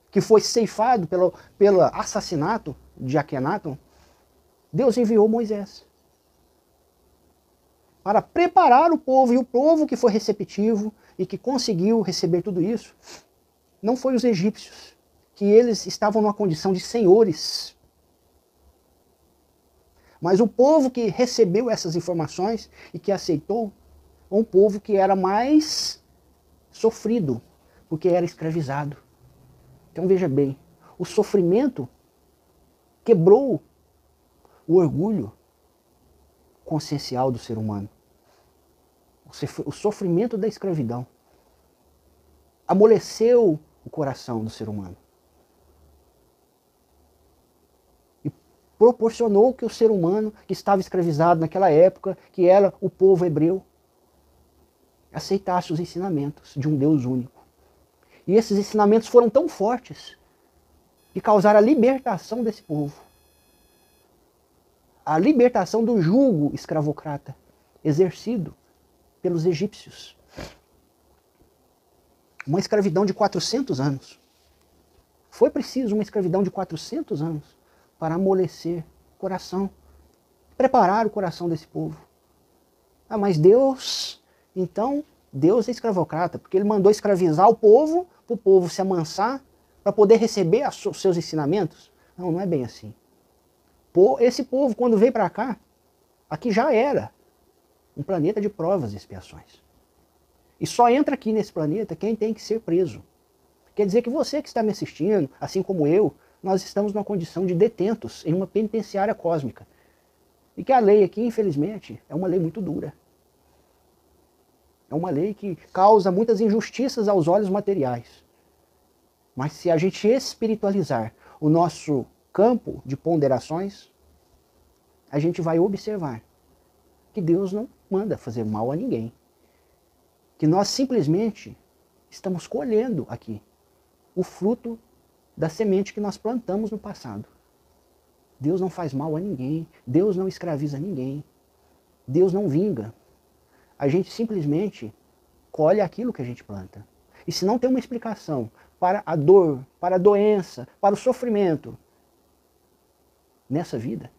que foi ceifado pelo, pelo assassinato de Akenaton, Deus enviou Moisés para preparar o povo, e o povo que foi receptivo e que conseguiu receber tudo isso, não foi os egípcios, que eles estavam numa condição de senhores. Mas o povo que recebeu essas informações e que aceitou, um povo que era mais sofrido, porque era escravizado. Então veja bem, o sofrimento quebrou o orgulho consciencial do ser humano. O sofrimento da escravidão amoleceu o coração do ser humano. E proporcionou que o ser humano que estava escravizado naquela época, que era o povo hebreu, aceitasse os ensinamentos de um Deus único. E esses ensinamentos foram tão fortes que causaram a libertação desse povo. A libertação do jugo escravocrata exercido pelos egípcios. Uma escravidão de 400 anos. Foi preciso uma escravidão de 400 anos para amolecer o coração, preparar o coração desse povo. Ah, mas Deus, então, Deus é escravocrata, porque ele mandou escravizar o povo, para o povo se amansar, para poder receber os seus ensinamentos. Não, não é bem assim. Esse povo, quando veio para cá, aqui já era um planeta de provas e expiações. E só entra aqui nesse planeta quem tem que ser preso. Quer dizer que você que está me assistindo, assim como eu, nós estamos numa condição de detentos em uma penitenciária cósmica. E que a lei aqui, infelizmente, é uma lei muito dura. É uma lei que causa muitas injustiças aos olhos materiais. Mas se a gente espiritualizar o nosso campo de ponderações, a gente vai observar que Deus não manda fazer mal a ninguém que nós simplesmente estamos colhendo aqui o fruto da semente que nós plantamos no passado. Deus não faz mal a ninguém, Deus não escraviza ninguém, Deus não vinga. A gente simplesmente colhe aquilo que a gente planta. E se não tem uma explicação para a dor, para a doença, para o sofrimento nessa vida,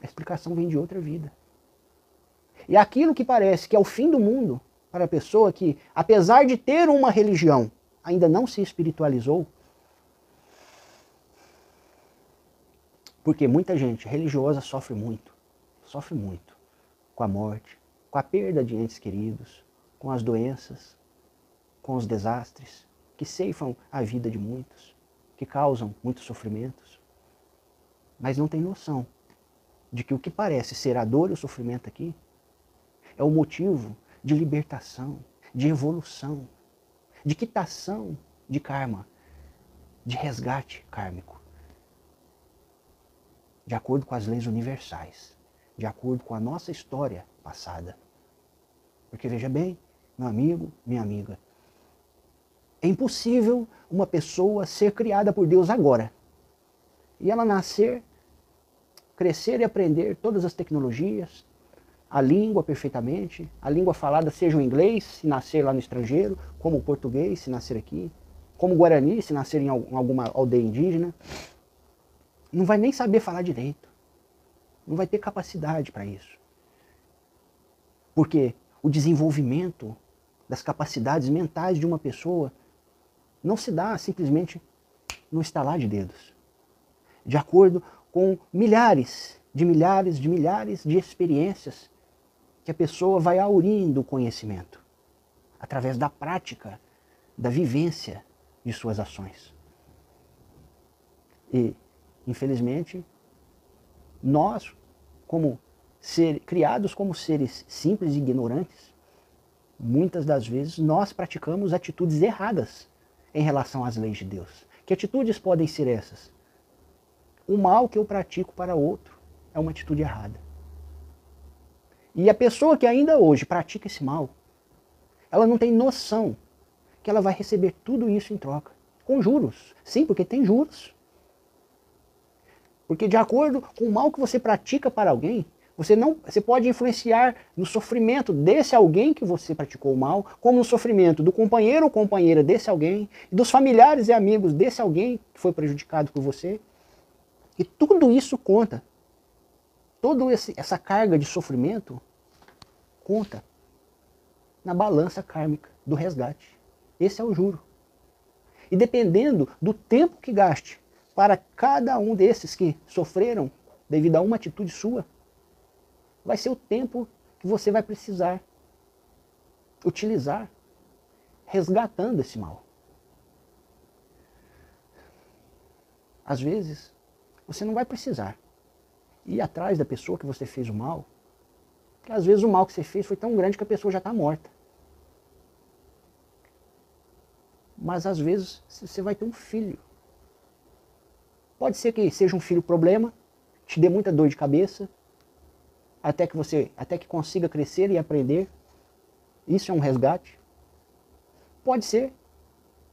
a explicação vem de outra vida. E aquilo que parece que é o fim do mundo para a pessoa que, apesar de ter uma religião, ainda não se espiritualizou. Porque muita gente religiosa sofre muito, sofre muito com a morte, com a perda de entes queridos, com as doenças, com os desastres que ceifam a vida de muitos, que causam muitos sofrimentos. Mas não tem noção de que o que parece ser a dor e o sofrimento aqui é o motivo de libertação, de evolução, de quitação de karma, de resgate kármico. De acordo com as leis universais, de acordo com a nossa história passada. Porque veja bem, meu amigo, minha amiga, é impossível uma pessoa ser criada por Deus agora e ela nascer, crescer e aprender todas as tecnologias, a língua perfeitamente, a língua falada seja o inglês, se nascer lá no estrangeiro, como o português, se nascer aqui, como o guarani, se nascer em alguma aldeia indígena. Não vai nem saber falar direito. Não vai ter capacidade para isso. Porque o desenvolvimento das capacidades mentais de uma pessoa não se dá simplesmente no estalar de dedos. De acordo com milhares de milhares de milhares de experiências que a pessoa vai aurindo o conhecimento através da prática, da vivência de suas ações. E, infelizmente, nós, como ser, criados como seres simples e ignorantes, muitas das vezes nós praticamos atitudes erradas em relação às leis de Deus. Que atitudes podem ser essas? O mal que eu pratico para outro é uma atitude errada. E a pessoa que ainda hoje pratica esse mal, ela não tem noção que ela vai receber tudo isso em troca. Com juros. Sim, porque tem juros. Porque de acordo com o mal que você pratica para alguém, você não, você pode influenciar no sofrimento desse alguém que você praticou mal, como no sofrimento do companheiro ou companheira desse alguém, dos familiares e amigos desse alguém que foi prejudicado por você. E tudo isso conta toda essa carga de sofrimento conta na balança kármica do resgate. Esse é o juro. E dependendo do tempo que gaste para cada um desses que sofreram devido a uma atitude sua, vai ser o tempo que você vai precisar utilizar resgatando esse mal. Às vezes, você não vai precisar ir atrás da pessoa que você fez o mal, porque às vezes o mal que você fez foi tão grande que a pessoa já está morta. Mas às vezes você vai ter um filho. Pode ser que seja um filho problema, te dê muita dor de cabeça, até que você, até que consiga crescer e aprender. Isso é um resgate. Pode ser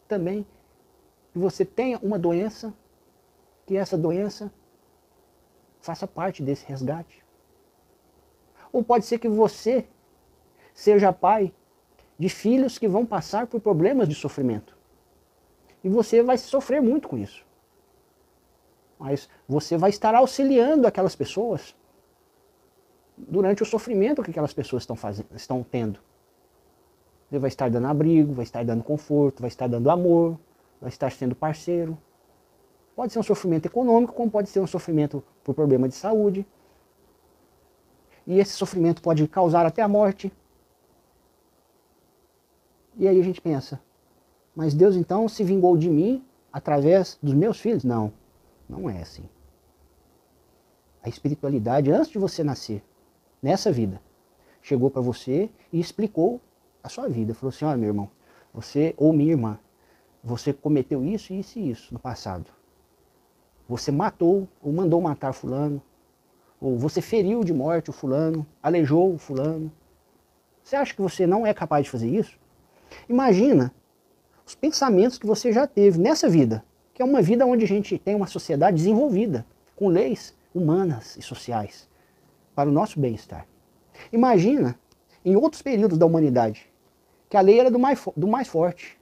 também que você tenha uma doença, que essa doença faça parte desse resgate. Ou pode ser que você seja pai de filhos que vão passar por problemas de sofrimento. E você vai sofrer muito com isso. Mas você vai estar auxiliando aquelas pessoas durante o sofrimento que aquelas pessoas estão, fazendo, estão tendo. Você vai estar dando abrigo, vai estar dando conforto, vai estar dando amor, vai estar sendo parceiro. Pode ser um sofrimento econômico, como pode ser um sofrimento por problema de saúde. E esse sofrimento pode causar até a morte. E aí a gente pensa, mas Deus então se vingou de mim através dos meus filhos? Não, não é assim. A espiritualidade, antes de você nascer, nessa vida, chegou para você e explicou a sua vida. Falou assim: olha, meu irmão, você ou minha irmã, você cometeu isso, isso e isso no passado. Você matou ou mandou matar fulano, ou você feriu de morte o fulano, aleijou o fulano. Você acha que você não é capaz de fazer isso? Imagina os pensamentos que você já teve nessa vida, que é uma vida onde a gente tem uma sociedade desenvolvida, com leis humanas e sociais, para o nosso bem-estar. Imagina em outros períodos da humanidade, que a lei era do mais, do mais forte,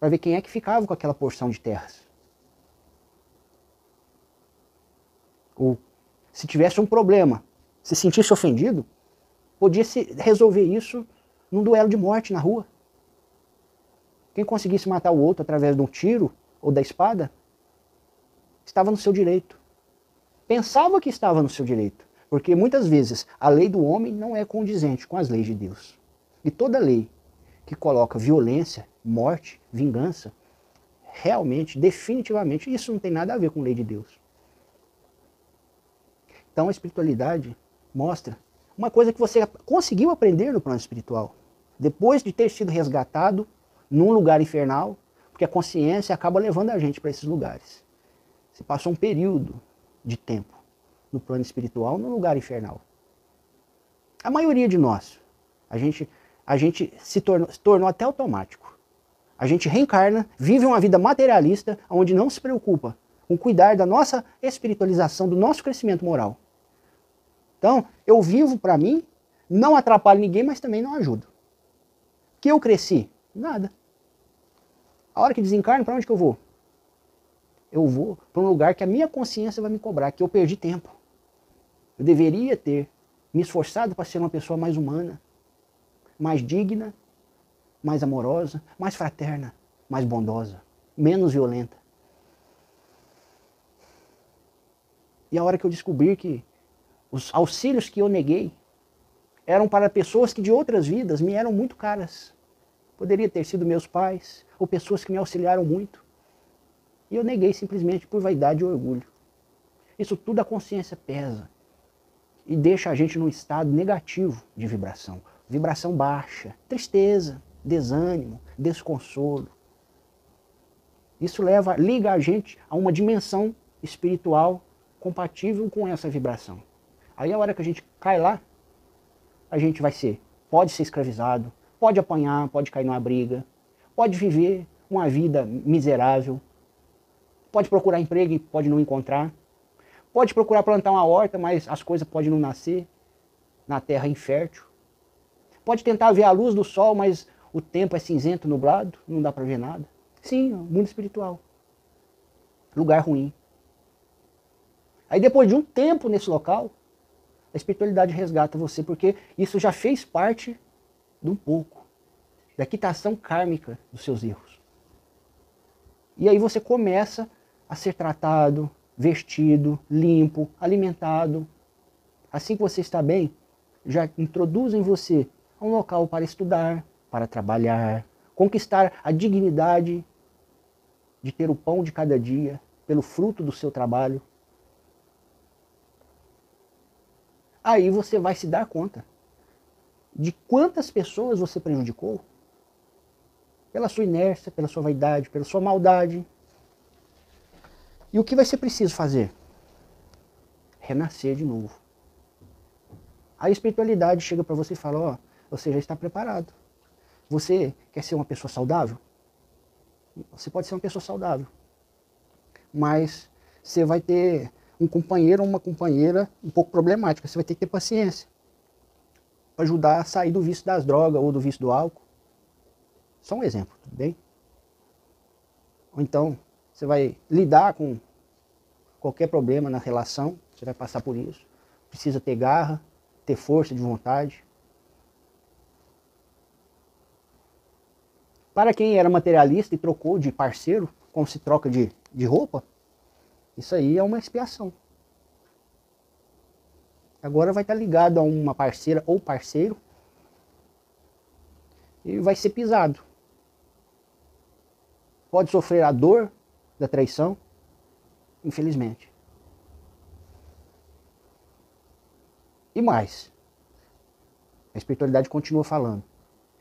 para ver quem é que ficava com aquela porção de terras. Ou se tivesse um problema, se sentisse ofendido, podia se resolver isso num duelo de morte na rua. Quem conseguisse matar o outro através de um tiro ou da espada, estava no seu direito. Pensava que estava no seu direito, porque muitas vezes a lei do homem não é condizente com as leis de Deus. E toda lei que coloca violência, morte, vingança, realmente, definitivamente, isso não tem nada a ver com lei de Deus. Então a espiritualidade mostra uma coisa que você conseguiu aprender no plano espiritual. Depois de ter sido resgatado num lugar infernal, porque a consciência acaba levando a gente para esses lugares. Você passou um período de tempo no plano espiritual num lugar infernal. A maioria de nós, a gente, a gente se, tornou, se tornou até automático. A gente reencarna, vive uma vida materialista, onde não se preocupa com cuidar da nossa espiritualização, do nosso crescimento moral. Então, eu vivo para mim, não atrapalho ninguém, mas também não ajudo. Que eu cresci? Nada. A hora que desencarno, para onde que eu vou? Eu vou para um lugar que a minha consciência vai me cobrar, que eu perdi tempo. Eu deveria ter me esforçado para ser uma pessoa mais humana, mais digna, mais amorosa, mais fraterna, mais bondosa, menos violenta. E a hora que eu descobri que os auxílios que eu neguei eram para pessoas que de outras vidas me eram muito caras. Poderia ter sido meus pais ou pessoas que me auxiliaram muito. E eu neguei simplesmente por vaidade e orgulho. Isso tudo a consciência pesa e deixa a gente num estado negativo de vibração. Vibração baixa, tristeza, desânimo, desconsolo. Isso leva, liga a gente a uma dimensão espiritual compatível com essa vibração. Aí a hora que a gente cai lá, a gente vai ser, pode ser escravizado, pode apanhar, pode cair numa briga, pode viver uma vida miserável, pode procurar emprego e pode não encontrar, pode procurar plantar uma horta, mas as coisas podem não nascer na terra infértil, pode tentar ver a luz do sol, mas o tempo é cinzento, nublado, não dá para ver nada. Sim, mundo espiritual. Lugar ruim. Aí depois de um tempo nesse local, a espiritualidade resgata você, porque isso já fez parte de um pouco da quitação kármica dos seus erros. E aí você começa a ser tratado, vestido, limpo, alimentado. Assim que você está bem, já introduz em você um local para estudar, para trabalhar, conquistar a dignidade de ter o pão de cada dia pelo fruto do seu trabalho. Aí você vai se dar conta de quantas pessoas você prejudicou pela sua inércia, pela sua vaidade, pela sua maldade. E o que vai ser preciso fazer? Renascer de novo. A espiritualidade chega para você e fala: Ó, oh, você já está preparado. Você quer ser uma pessoa saudável? Você pode ser uma pessoa saudável. Mas você vai ter um companheiro ou uma companheira um pouco problemática. Você vai ter que ter paciência para ajudar a sair do vício das drogas ou do vício do álcool. Só um exemplo, tudo bem? Ou então, você vai lidar com qualquer problema na relação, você vai passar por isso. Precisa ter garra, ter força de vontade. Para quem era materialista e trocou de parceiro, como se troca de, de roupa, isso aí é uma expiação. Agora vai estar ligado a uma parceira ou parceiro e vai ser pisado. Pode sofrer a dor da traição, infelizmente. E mais, a espiritualidade continua falando.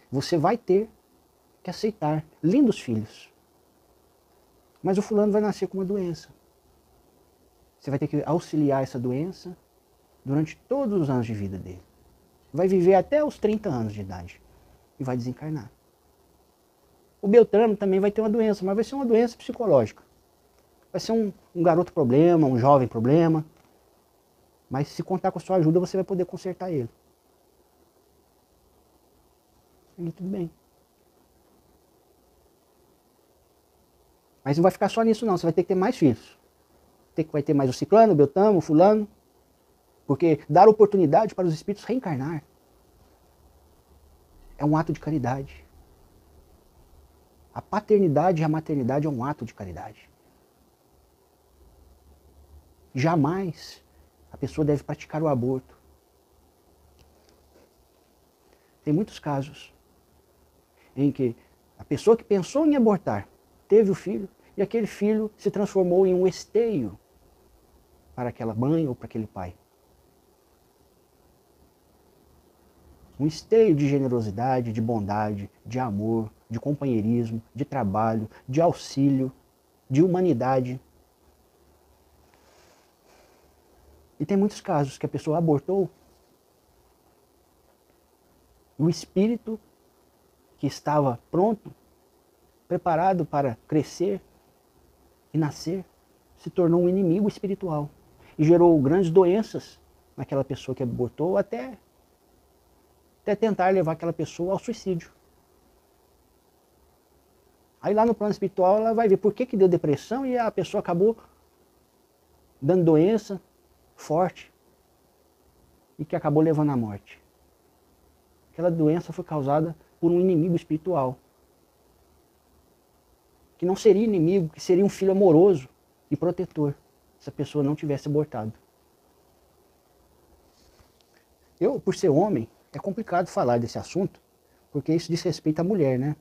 Você vai ter que aceitar lindos filhos. Mas o fulano vai nascer com uma doença. Você vai ter que auxiliar essa doença durante todos os anos de vida dele. Vai viver até os 30 anos de idade e vai desencarnar. O Beltrano também vai ter uma doença, mas vai ser uma doença psicológica. Vai ser um, um garoto problema, um jovem problema. Mas se contar com a sua ajuda, você vai poder consertar ele. E tudo bem. Mas não vai ficar só nisso não, você vai ter que ter mais filhos. Vai ter mais o ciclano, o beltamo, o fulano. Porque dar oportunidade para os espíritos reencarnar é um ato de caridade. A paternidade e a maternidade é um ato de caridade. Jamais a pessoa deve praticar o aborto. Tem muitos casos em que a pessoa que pensou em abortar teve o filho e aquele filho se transformou em um esteio para aquela mãe ou para aquele pai. Um esteio de generosidade, de bondade, de amor, de companheirismo, de trabalho, de auxílio, de humanidade. E tem muitos casos que a pessoa abortou e o espírito que estava pronto, preparado para crescer, e nascer se tornou um inimigo espiritual e gerou grandes doenças naquela pessoa que abortou, até, até tentar levar aquela pessoa ao suicídio. Aí lá no plano espiritual ela vai ver por que, que deu depressão e a pessoa acabou dando doença forte e que acabou levando à morte. Aquela doença foi causada por um inimigo espiritual que não seria inimigo, que seria um filho amoroso e protetor, se a pessoa não tivesse abortado. Eu, por ser homem, é complicado falar desse assunto, porque isso diz respeito à mulher, né?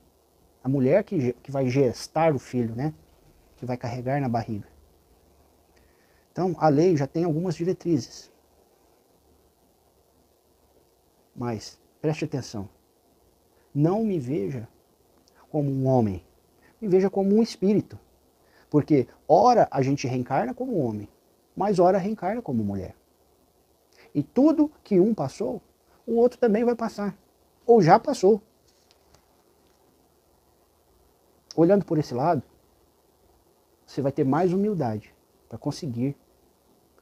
A mulher que, que vai gestar o filho, né? Que vai carregar na barriga. Então, a lei já tem algumas diretrizes. Mas, preste atenção. Não me veja como um homem me veja como um espírito. Porque ora a gente reencarna como homem, mas ora reencarna como mulher. E tudo que um passou, o outro também vai passar. Ou já passou. Olhando por esse lado, você vai ter mais humildade para conseguir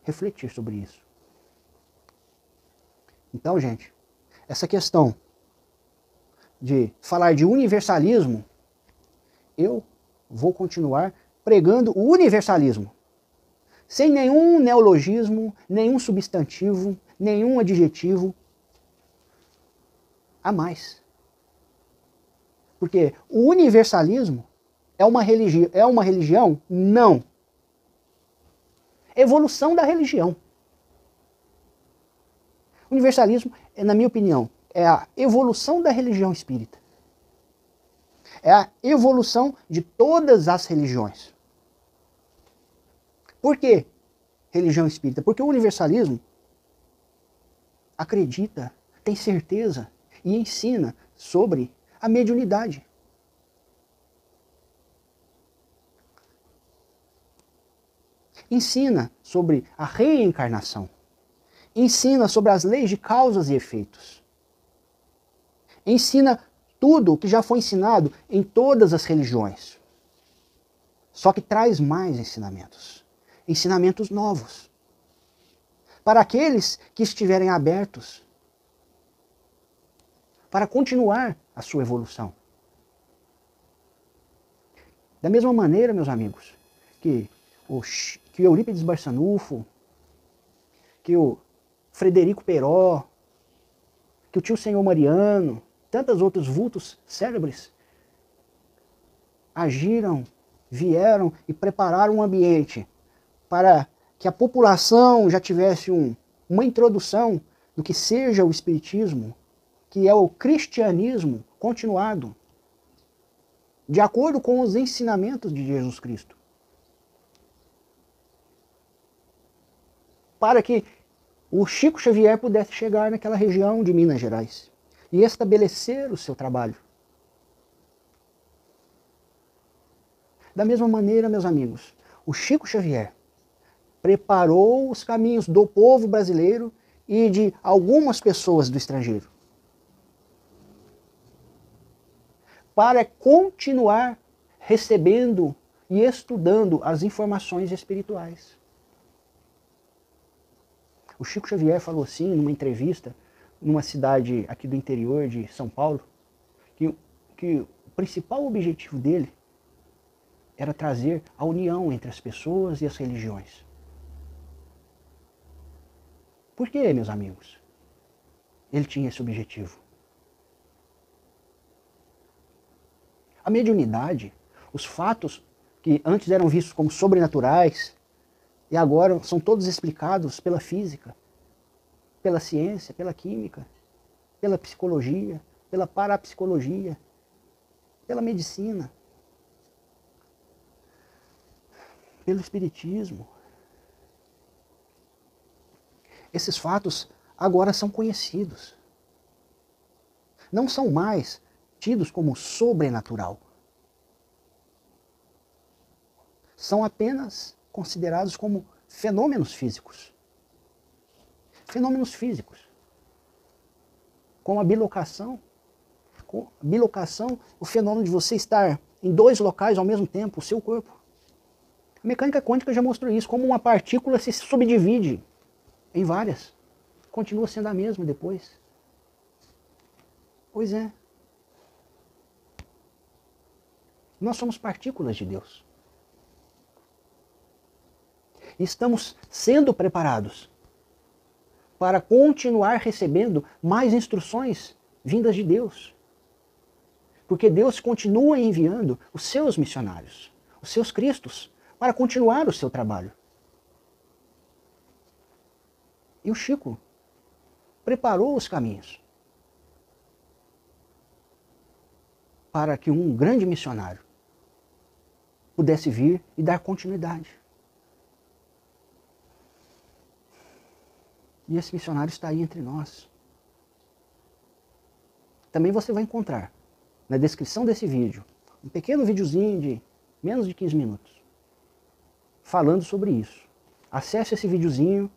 refletir sobre isso. Então, gente, essa questão de falar de universalismo eu vou continuar pregando o universalismo. Sem nenhum neologismo, nenhum substantivo, nenhum adjetivo a mais. Porque o universalismo é uma, religi é uma religião? Não. Evolução da religião. Universalismo, na minha opinião, é a evolução da religião espírita. É a evolução de todas as religiões. Por que religião espírita? Porque o universalismo acredita, tem certeza e ensina sobre a mediunidade. Ensina sobre a reencarnação. Ensina sobre as leis de causas e efeitos. Ensina tudo o que já foi ensinado em todas as religiões. Só que traz mais ensinamentos. Ensinamentos novos. Para aqueles que estiverem abertos para continuar a sua evolução. Da mesma maneira, meus amigos, que que o Eurípides Barçanufo, que o Frederico Peró, que o tio Senhor Mariano, tantos outros vultos célebres agiram, vieram e prepararam um ambiente para que a população já tivesse um, uma introdução do que seja o Espiritismo, que é o cristianismo continuado, de acordo com os ensinamentos de Jesus Cristo. Para que o Chico Xavier pudesse chegar naquela região de Minas Gerais e estabelecer o seu trabalho. Da mesma maneira, meus amigos, o Chico Xavier preparou os caminhos do povo brasileiro e de algumas pessoas do estrangeiro para continuar recebendo e estudando as informações espirituais. O Chico Xavier falou assim numa entrevista numa cidade aqui do interior de São Paulo, que, que o principal objetivo dele era trazer a união entre as pessoas e as religiões. Por que, meus amigos? Ele tinha esse objetivo. A mediunidade, os fatos que antes eram vistos como sobrenaturais e agora são todos explicados pela física, pela ciência, pela química, pela psicologia, pela parapsicologia, pela medicina, pelo espiritismo. Esses fatos agora são conhecidos. Não são mais tidos como sobrenatural. São apenas considerados como fenômenos físicos fenômenos físicos, como a bilocação. Com a bilocação, o fenômeno de você estar em dois locais ao mesmo tempo, o seu corpo. A mecânica quântica já mostrou isso, como uma partícula se subdivide em várias. Continua sendo a mesma depois. Pois é. Nós somos partículas de Deus. Estamos sendo preparados para continuar recebendo mais instruções vindas de Deus. Porque Deus continua enviando os seus missionários, os seus cristos, para continuar o seu trabalho. E o Chico preparou os caminhos para que um grande missionário pudesse vir e dar continuidade. E esse missionário está aí entre nós. Também você vai encontrar na descrição desse vídeo um pequeno videozinho de menos de 15 minutos falando sobre isso. Acesse esse videozinho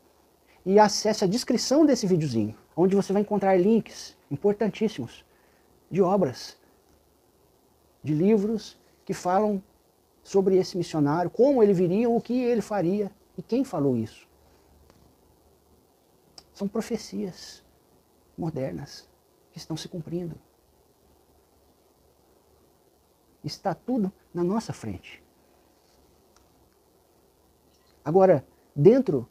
e acesse a descrição desse videozinho, onde você vai encontrar links importantíssimos de obras, de livros que falam sobre esse missionário, como ele viria, o que ele faria e quem falou isso. São profecias modernas que estão se cumprindo. Está tudo na nossa frente. Agora, dentro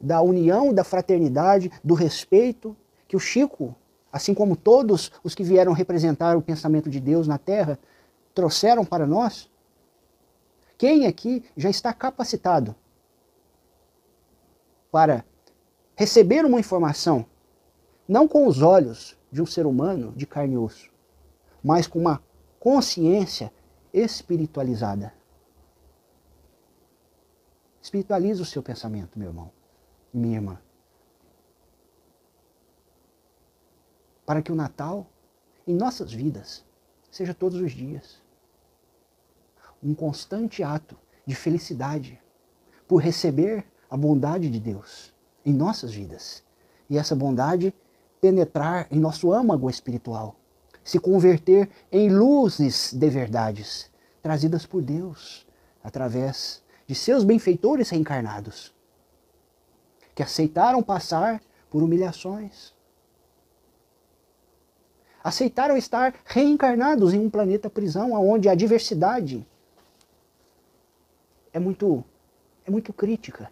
da união, da fraternidade, do respeito que o Chico, assim como todos os que vieram representar o pensamento de Deus na Terra, trouxeram para nós, quem aqui já está capacitado para receber uma informação, não com os olhos de um ser humano de carne e osso, mas com uma consciência espiritualizada. Espiritualize o seu pensamento, meu irmão, minha irmã. Para que o Natal, em nossas vidas, seja todos os dias um constante ato de felicidade por receber a bondade de Deus em nossas vidas. E essa bondade penetrar em nosso âmago espiritual, se converter em luzes de verdades trazidas por Deus através de seus benfeitores reencarnados, que aceitaram passar por humilhações, aceitaram estar reencarnados em um planeta prisão onde a diversidade é muito é muito crítica.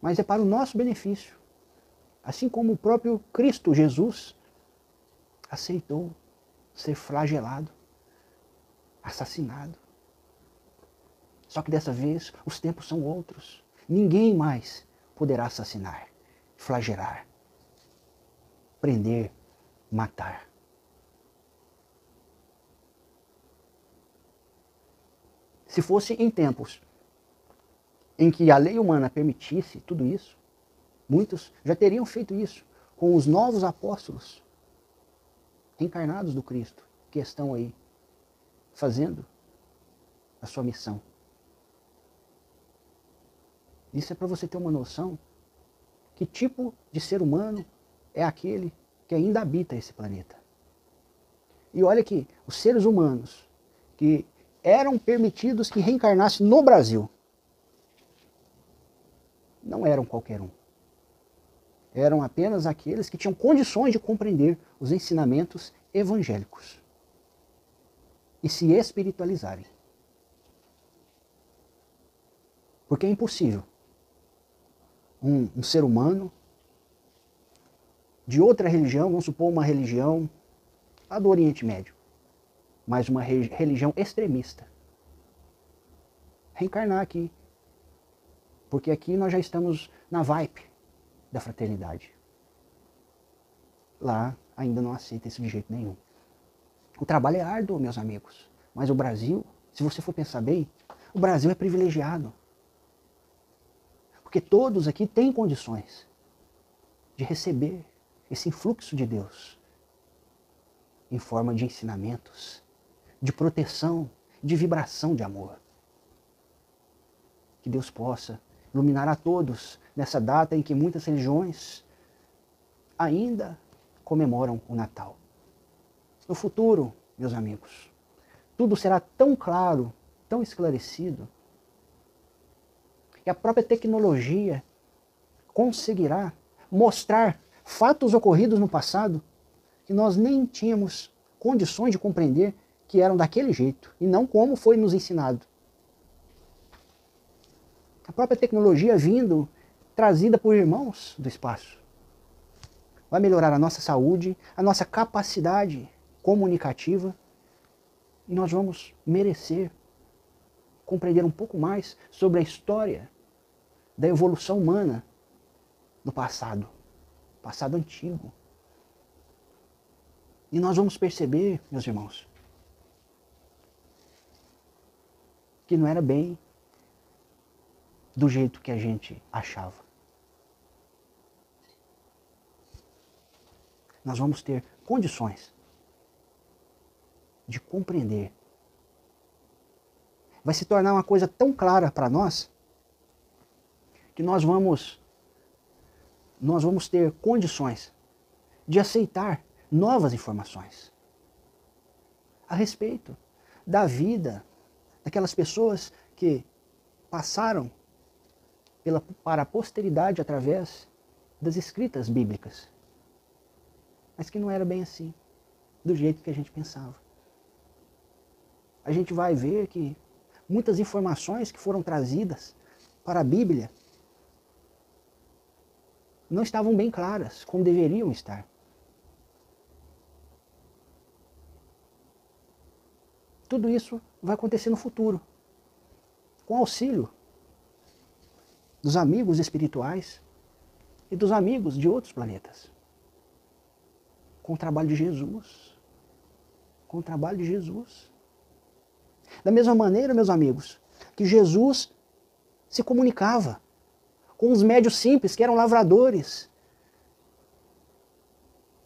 Mas é para o nosso benefício. Assim como o próprio Cristo Jesus aceitou ser flagelado, assassinado. Só que dessa vez os tempos são outros. Ninguém mais poderá assassinar, flagelar, prender, matar. Se fosse em tempos em que a lei humana permitisse tudo isso, muitos já teriam feito isso com os novos apóstolos encarnados do Cristo, que estão aí fazendo a sua missão. Isso é para você ter uma noção que tipo de ser humano é aquele que ainda habita esse planeta. E olha que os seres humanos que eram permitidos que reencarnassem no Brasil. Não eram qualquer um. Eram apenas aqueles que tinham condições de compreender os ensinamentos evangélicos e se espiritualizarem. Porque é impossível um, um ser humano de outra religião, vamos supor uma religião a do Oriente Médio, mas uma religião extremista. Reencarnar aqui. Porque aqui nós já estamos na vibe da fraternidade. Lá ainda não aceita isso de jeito nenhum. O trabalho é árduo, meus amigos. Mas o Brasil, se você for pensar bem, o Brasil é privilegiado. Porque todos aqui têm condições de receber esse influxo de Deus em forma de ensinamentos, de proteção, de vibração de amor. Que Deus possa iluminar a todos nessa data em que muitas religiões ainda comemoram o Natal. No futuro, meus amigos, tudo será tão claro, tão esclarecido, que a própria tecnologia conseguirá mostrar fatos ocorridos no passado que nós nem tínhamos condições de compreender que eram daquele jeito e não como foi nos ensinado. Própria tecnologia vindo trazida por irmãos do espaço vai melhorar a nossa saúde, a nossa capacidade comunicativa e nós vamos merecer compreender um pouco mais sobre a história da evolução humana no passado, passado antigo. E nós vamos perceber, meus irmãos, que não era bem do jeito que a gente achava. Nós vamos ter condições de compreender. Vai se tornar uma coisa tão clara para nós que nós vamos nós vamos ter condições de aceitar novas informações a respeito da vida daquelas pessoas que passaram pela, para a posteridade através das escritas bíblicas. Mas que não era bem assim, do jeito que a gente pensava. A gente vai ver que muitas informações que foram trazidas para a Bíblia não estavam bem claras, como deveriam estar. Tudo isso vai acontecer no futuro, com auxílio dos amigos espirituais e dos amigos de outros planetas. Com o trabalho de Jesus. Com o trabalho de Jesus. Da mesma maneira, meus amigos, que Jesus se comunicava com os médios simples, que eram lavradores.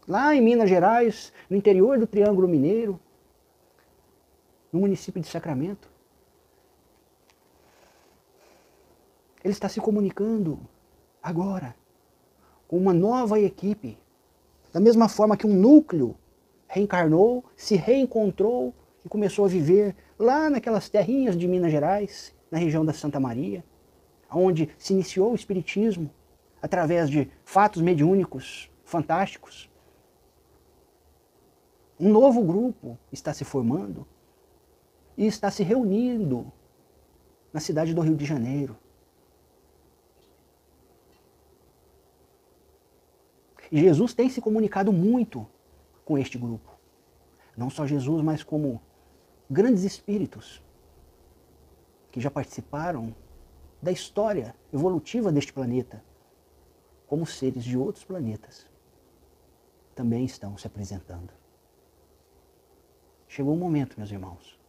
Lá em Minas Gerais, no interior do Triângulo Mineiro, no município de Sacramento. Ele está se comunicando agora com uma nova equipe. Da mesma forma que um núcleo reencarnou, se reencontrou e começou a viver lá naquelas terrinhas de Minas Gerais, na região da Santa Maria, onde se iniciou o Espiritismo através de fatos mediúnicos fantásticos. Um novo grupo está se formando e está se reunindo na cidade do Rio de Janeiro. E Jesus tem se comunicado muito com este grupo. Não só Jesus, mas como grandes espíritos que já participaram da história evolutiva deste planeta, como seres de outros planetas, também estão se apresentando. Chegou o momento, meus irmãos,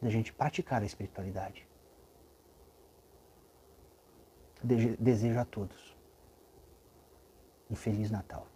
da gente praticar a espiritualidade. Desejo a todos um Feliz Natal.